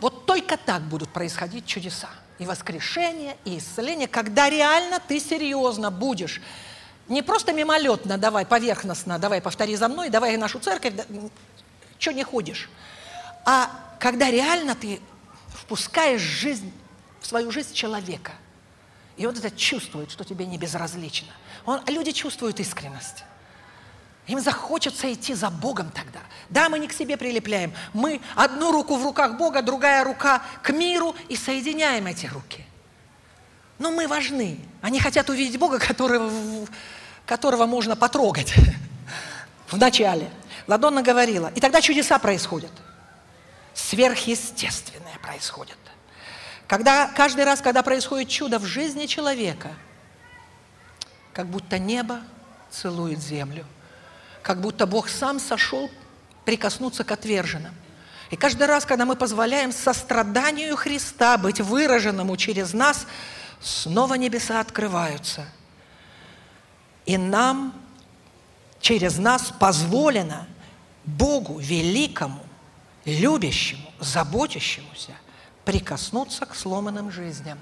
вот только так будут происходить чудеса. И воскрешение, и исцеление, когда реально ты серьезно будешь. Не просто мимолетно, давай, поверхностно, давай, повтори за мной, давай нашу церковь, да, что не ходишь. А когда реально ты впускаешь жизнь, в свою жизнь человека, и он это чувствует, что тебе не безразлично. Он, люди чувствуют искренность. Им захочется идти за Богом тогда. Да, мы не к себе прилепляем. Мы одну руку в руках Бога, другая рука к миру и соединяем эти руки. Но мы важны. Они хотят увидеть Бога, которого, которого можно потрогать в начале. Ладонна говорила. И тогда чудеса происходят. Сверхъестественное происходит. Когда, каждый раз, когда происходит чудо в жизни человека, как будто небо целует землю – как будто Бог сам сошел прикоснуться к отверженным. И каждый раз, когда мы позволяем состраданию Христа быть выраженному через нас, снова небеса открываются. И нам через нас позволено Богу великому, любящему, заботящемуся прикоснуться к сломанным жизням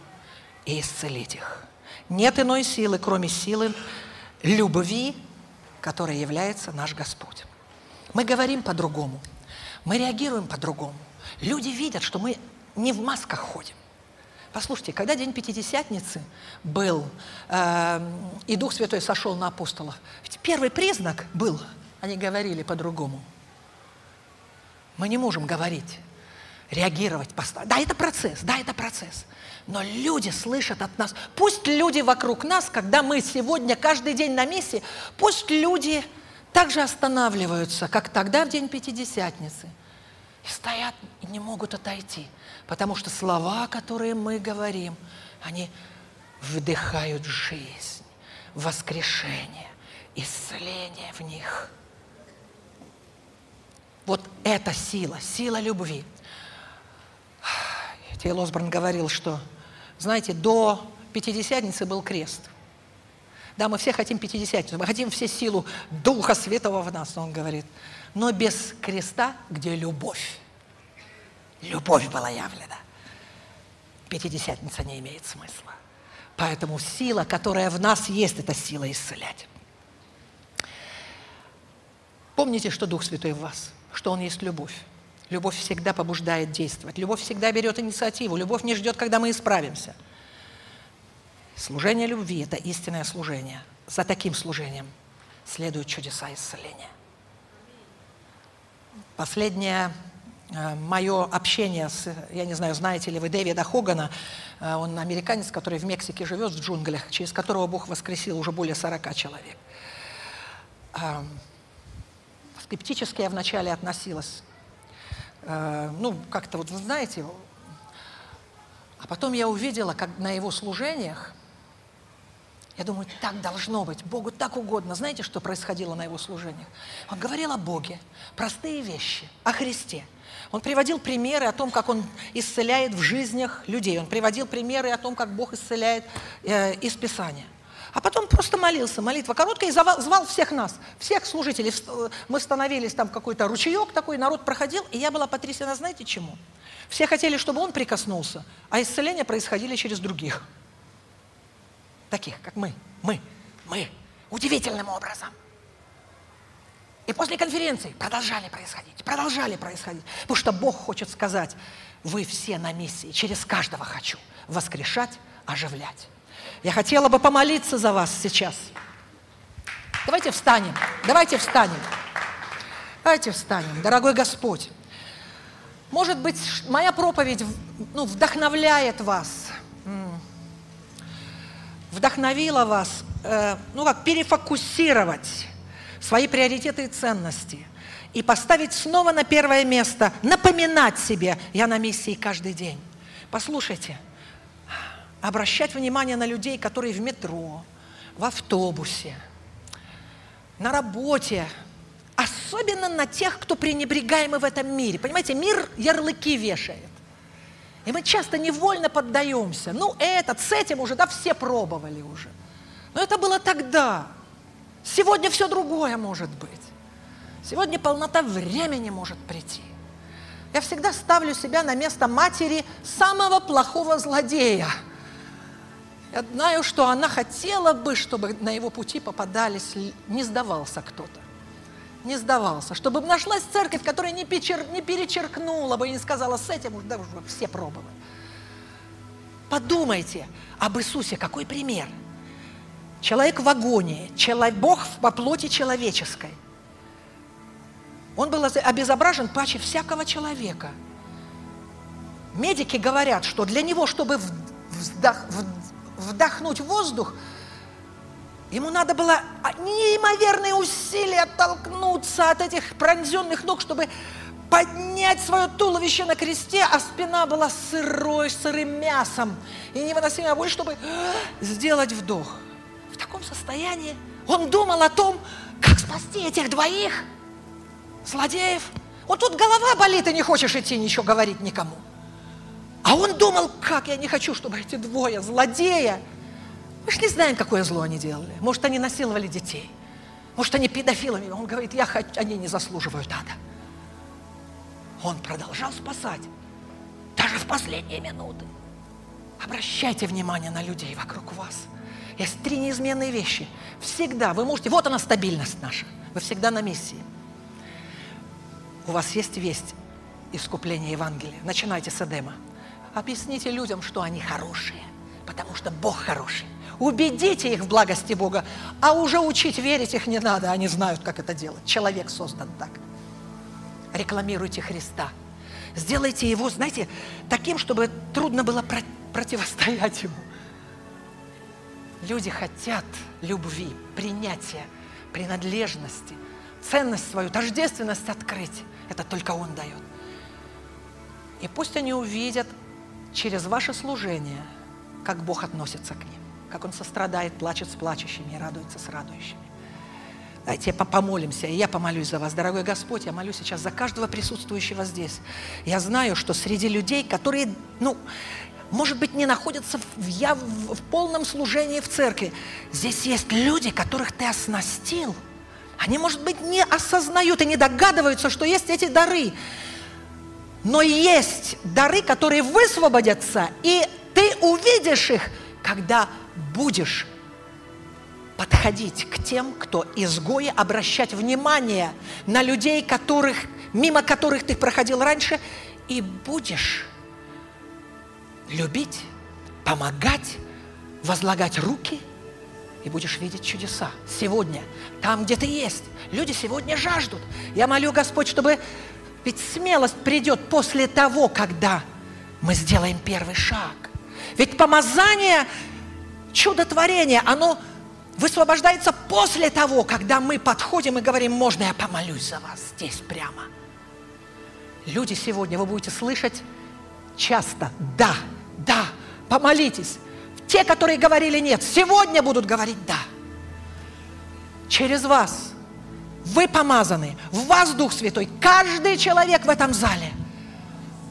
и исцелить их. Нет иной силы, кроме силы любви который является наш Господь. Мы говорим по-другому, мы реагируем по-другому. Люди видят, что мы не в масках ходим. Послушайте, когда день Пятидесятницы был, э, и Дух Святой сошел на апостолов, первый признак был, они говорили по-другому. Мы не можем говорить, реагировать. Да, это процесс, да, это процесс. Но люди слышат от нас. Пусть люди вокруг нас, когда мы сегодня каждый день на миссии, пусть люди также останавливаются, как тогда в день Пятидесятницы. И стоят и не могут отойти. Потому что слова, которые мы говорим, они вдыхают жизнь, воскрешение, исцеление в них. Вот эта сила, сила любви. Тейл Осборн говорил, что знаете, до Пятидесятницы был крест. Да, мы все хотим Пятидесятницу, мы хотим все силу Духа Святого в нас, он говорит. Но без креста, где любовь. Любовь была явлена. Пятидесятница не имеет смысла. Поэтому сила, которая в нас есть, это сила исцелять. Помните, что Дух Святой в вас, что Он есть любовь. Любовь всегда побуждает действовать. Любовь всегда берет инициативу. Любовь не ждет, когда мы исправимся. Служение любви – это истинное служение. За таким служением следуют чудеса исцеления. Последнее э, мое общение с, я не знаю, знаете ли вы Дэвида Хогана, э, он американец, который в Мексике живет в джунглях, через которого Бог воскресил уже более 40 человек. Эм, скептически я вначале относилась. Э, ну, как-то вот, вы знаете, а потом я увидела, как на его служениях, я думаю, так должно быть, Богу так угодно. Знаете, что происходило на его служениях? Он говорил о Боге, простые вещи, о Христе. Он приводил примеры о том, как Он исцеляет в жизнях людей. Он приводил примеры о том, как Бог исцеляет э, из Писания. А потом просто молился, молитва короткая, и звал, всех нас, всех служителей. Мы становились там какой-то ручеек такой, народ проходил, и я была потрясена, знаете чему? Все хотели, чтобы он прикоснулся, а исцеления происходили через других. Таких, как мы. Мы. Мы. Удивительным образом. И после конференции продолжали происходить, продолжали происходить. Потому что Бог хочет сказать, вы все на миссии, через каждого хочу воскрешать, оживлять. Я хотела бы помолиться за вас сейчас. Давайте встанем, давайте встанем. Давайте встанем, дорогой Господь. Может быть, моя проповедь ну, вдохновляет вас, вдохновила вас, э, ну как, перефокусировать свои приоритеты и ценности и поставить снова на первое место, напоминать себе, я на миссии каждый день. Послушайте, обращать внимание на людей, которые в метро, в автобусе, на работе, особенно на тех, кто пренебрегаемый в этом мире. Понимаете, мир ярлыки вешает. И мы часто невольно поддаемся. Ну, этот, с этим уже, да, все пробовали уже. Но это было тогда. Сегодня все другое может быть. Сегодня полнота времени может прийти. Я всегда ставлю себя на место матери самого плохого злодея. Я знаю, что она хотела бы, чтобы на его пути попадались, не сдавался кто-то не сдавался, чтобы нашлась церковь, которая не, печер, не перечеркнула бы и не сказала, с этим уже, да, все пробовали. Подумайте об Иисусе, какой пример. Человек в агонии, человек, Бог по плоти человеческой. Он был обезображен паче всякого человека. Медики говорят, что для него, чтобы вдох, вдохнуть воздух, Ему надо было неимоверные усилия оттолкнуться от этих пронзенных ног, чтобы поднять свое туловище на кресте, а спина была сырой, сырым мясом и невыносимая боль, чтобы сделать вдох. В таком состоянии он думал о том, как спасти этих двоих злодеев. Вот тут голова болит, и не хочешь идти ничего говорить никому. А он думал, как я не хочу, чтобы эти двое злодея мы же не знаем, какое зло они делали. Может, они насиловали детей. Может, они педофилами. Он говорит, я хочу, они не заслуживают ада. Он продолжал спасать. Даже в последние минуты. Обращайте внимание на людей вокруг вас. Есть три неизменные вещи. Всегда вы можете... Вот она стабильность наша. Вы всегда на миссии. У вас есть весть искупления Евангелия. Начинайте с Эдема. Объясните людям, что они хорошие, потому что Бог хороший. Убедите их в благости Бога, а уже учить верить их не надо, они знают, как это делать. Человек создан так. Рекламируйте Христа. Сделайте его, знаете, таким, чтобы трудно было про- противостоять ему. Люди хотят любви, принятия, принадлежности, ценность свою, тождественность открыть. Это только Он дает. И пусть они увидят через ваше служение, как Бог относится к ним как Он сострадает, плачет с плачущими и радуется с радующими. Давайте помолимся, и я помолюсь за вас. Дорогой Господь, я молюсь сейчас за каждого присутствующего здесь. Я знаю, что среди людей, которые, ну, может быть, не находятся в, я, в, в полном служении в церкви, здесь есть люди, которых Ты оснастил. Они, может быть, не осознают и не догадываются, что есть эти дары. Но есть дары, которые высвободятся, и Ты увидишь их, когда будешь подходить к тем, кто изгои, обращать внимание на людей, которых, мимо которых ты проходил раньше, и будешь любить, помогать, возлагать руки, и будешь видеть чудеса. Сегодня, там, где ты есть. Люди сегодня жаждут. Я молю, Господь, чтобы... Ведь смелость придет после того, когда мы сделаем первый шаг. Ведь помазание, чудотворение, оно высвобождается после того, когда мы подходим и говорим, можно я помолюсь за вас здесь прямо. Люди сегодня, вы будете слышать часто, да, да, помолитесь. Те, которые говорили нет, сегодня будут говорить да. Через вас. Вы помазаны, в вас Дух Святой. Каждый человек в этом зале.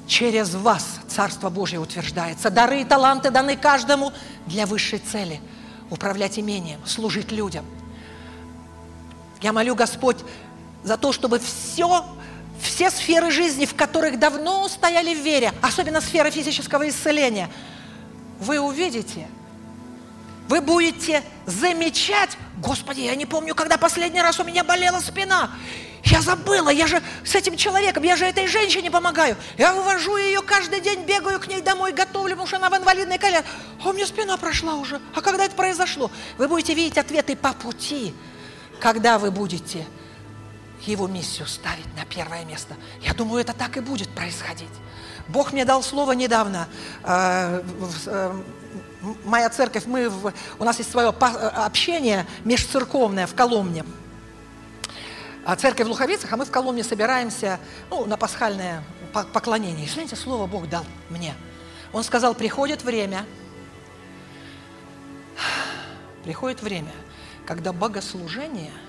Через вас Царство Божье утверждается. Дары и таланты даны каждому для высшей цели. Управлять имением, служить людям. Я молю Господь за то, чтобы все все сферы жизни, в которых давно стояли в вере, особенно сфера физического исцеления, вы увидите, вы будете замечать, Господи, я не помню, когда последний раз у меня болела спина. Я забыла, я же с этим человеком, я же этой женщине помогаю. Я вывожу ее каждый день, бегаю к ней домой, готовлю, потому что она в инвалидной коляске. А у меня спина прошла уже. А когда это произошло? Вы будете видеть ответы по пути, когда вы будете его миссию ставить на первое место. Я думаю, это так и будет происходить. Бог мне дал слово недавно. Э, э, моя церковь, мы, у нас есть свое общение межцерковное в Коломне. А церковь в Луховицах, а мы в Коломне собираемся ну, на пасхальное поклонение. И знаете, слово Бог дал мне. Он сказал, приходит время, приходит время, когда богослужение –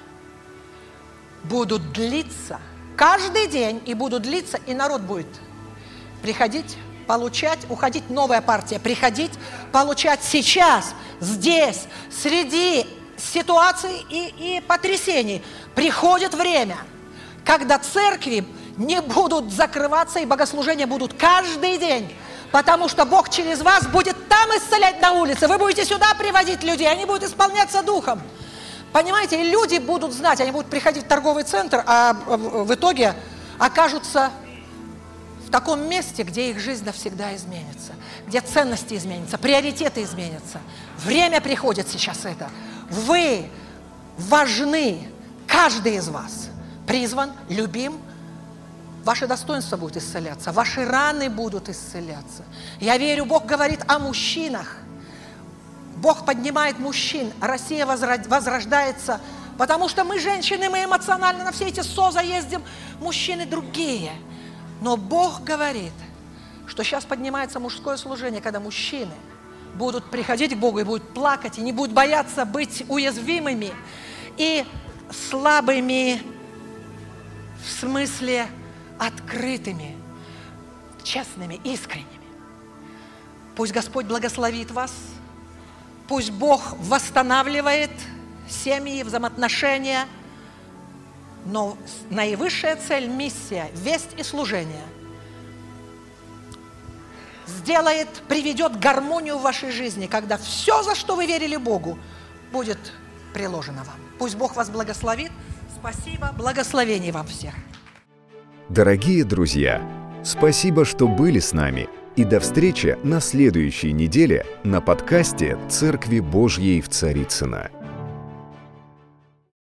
будут длиться каждый день и будут длиться, и народ будет приходить, получать, уходить, новая партия, приходить, получать сейчас, здесь, среди ситуаций и, и потрясений. Приходит время, когда церкви не будут закрываться, и богослужения будут каждый день. Потому что Бог через вас будет там исцелять на улице. Вы будете сюда приводить людей, они будут исполняться Духом. Понимаете, и люди будут знать, они будут приходить в торговый центр, а в итоге окажутся в таком месте, где их жизнь навсегда изменится, где ценности изменятся, приоритеты изменятся. Время приходит сейчас это. Вы важны, каждый из вас призван, любим, Ваше достоинство будет исцеляться, ваши раны будут исцеляться. Я верю, Бог говорит о мужчинах – Бог поднимает мужчин, Россия возрождается, потому что мы женщины, мы эмоционально на все эти СОЗа ездим, мужчины другие. Но Бог говорит, что сейчас поднимается мужское служение, когда мужчины будут приходить к Богу и будут плакать, и не будут бояться быть уязвимыми и слабыми в смысле открытыми, честными, искренними. Пусть Господь благословит вас – Пусть Бог восстанавливает семьи, взаимоотношения, но наивысшая цель, миссия, весть и служение сделает, приведет гармонию в вашей жизни, когда все, за что вы верили Богу, будет приложено вам. Пусть Бог вас благословит. Спасибо, благословений вам всех. Дорогие друзья, спасибо, что были с нами – и до встречи на следующей неделе на подкасте «Церкви Божьей в Царицына.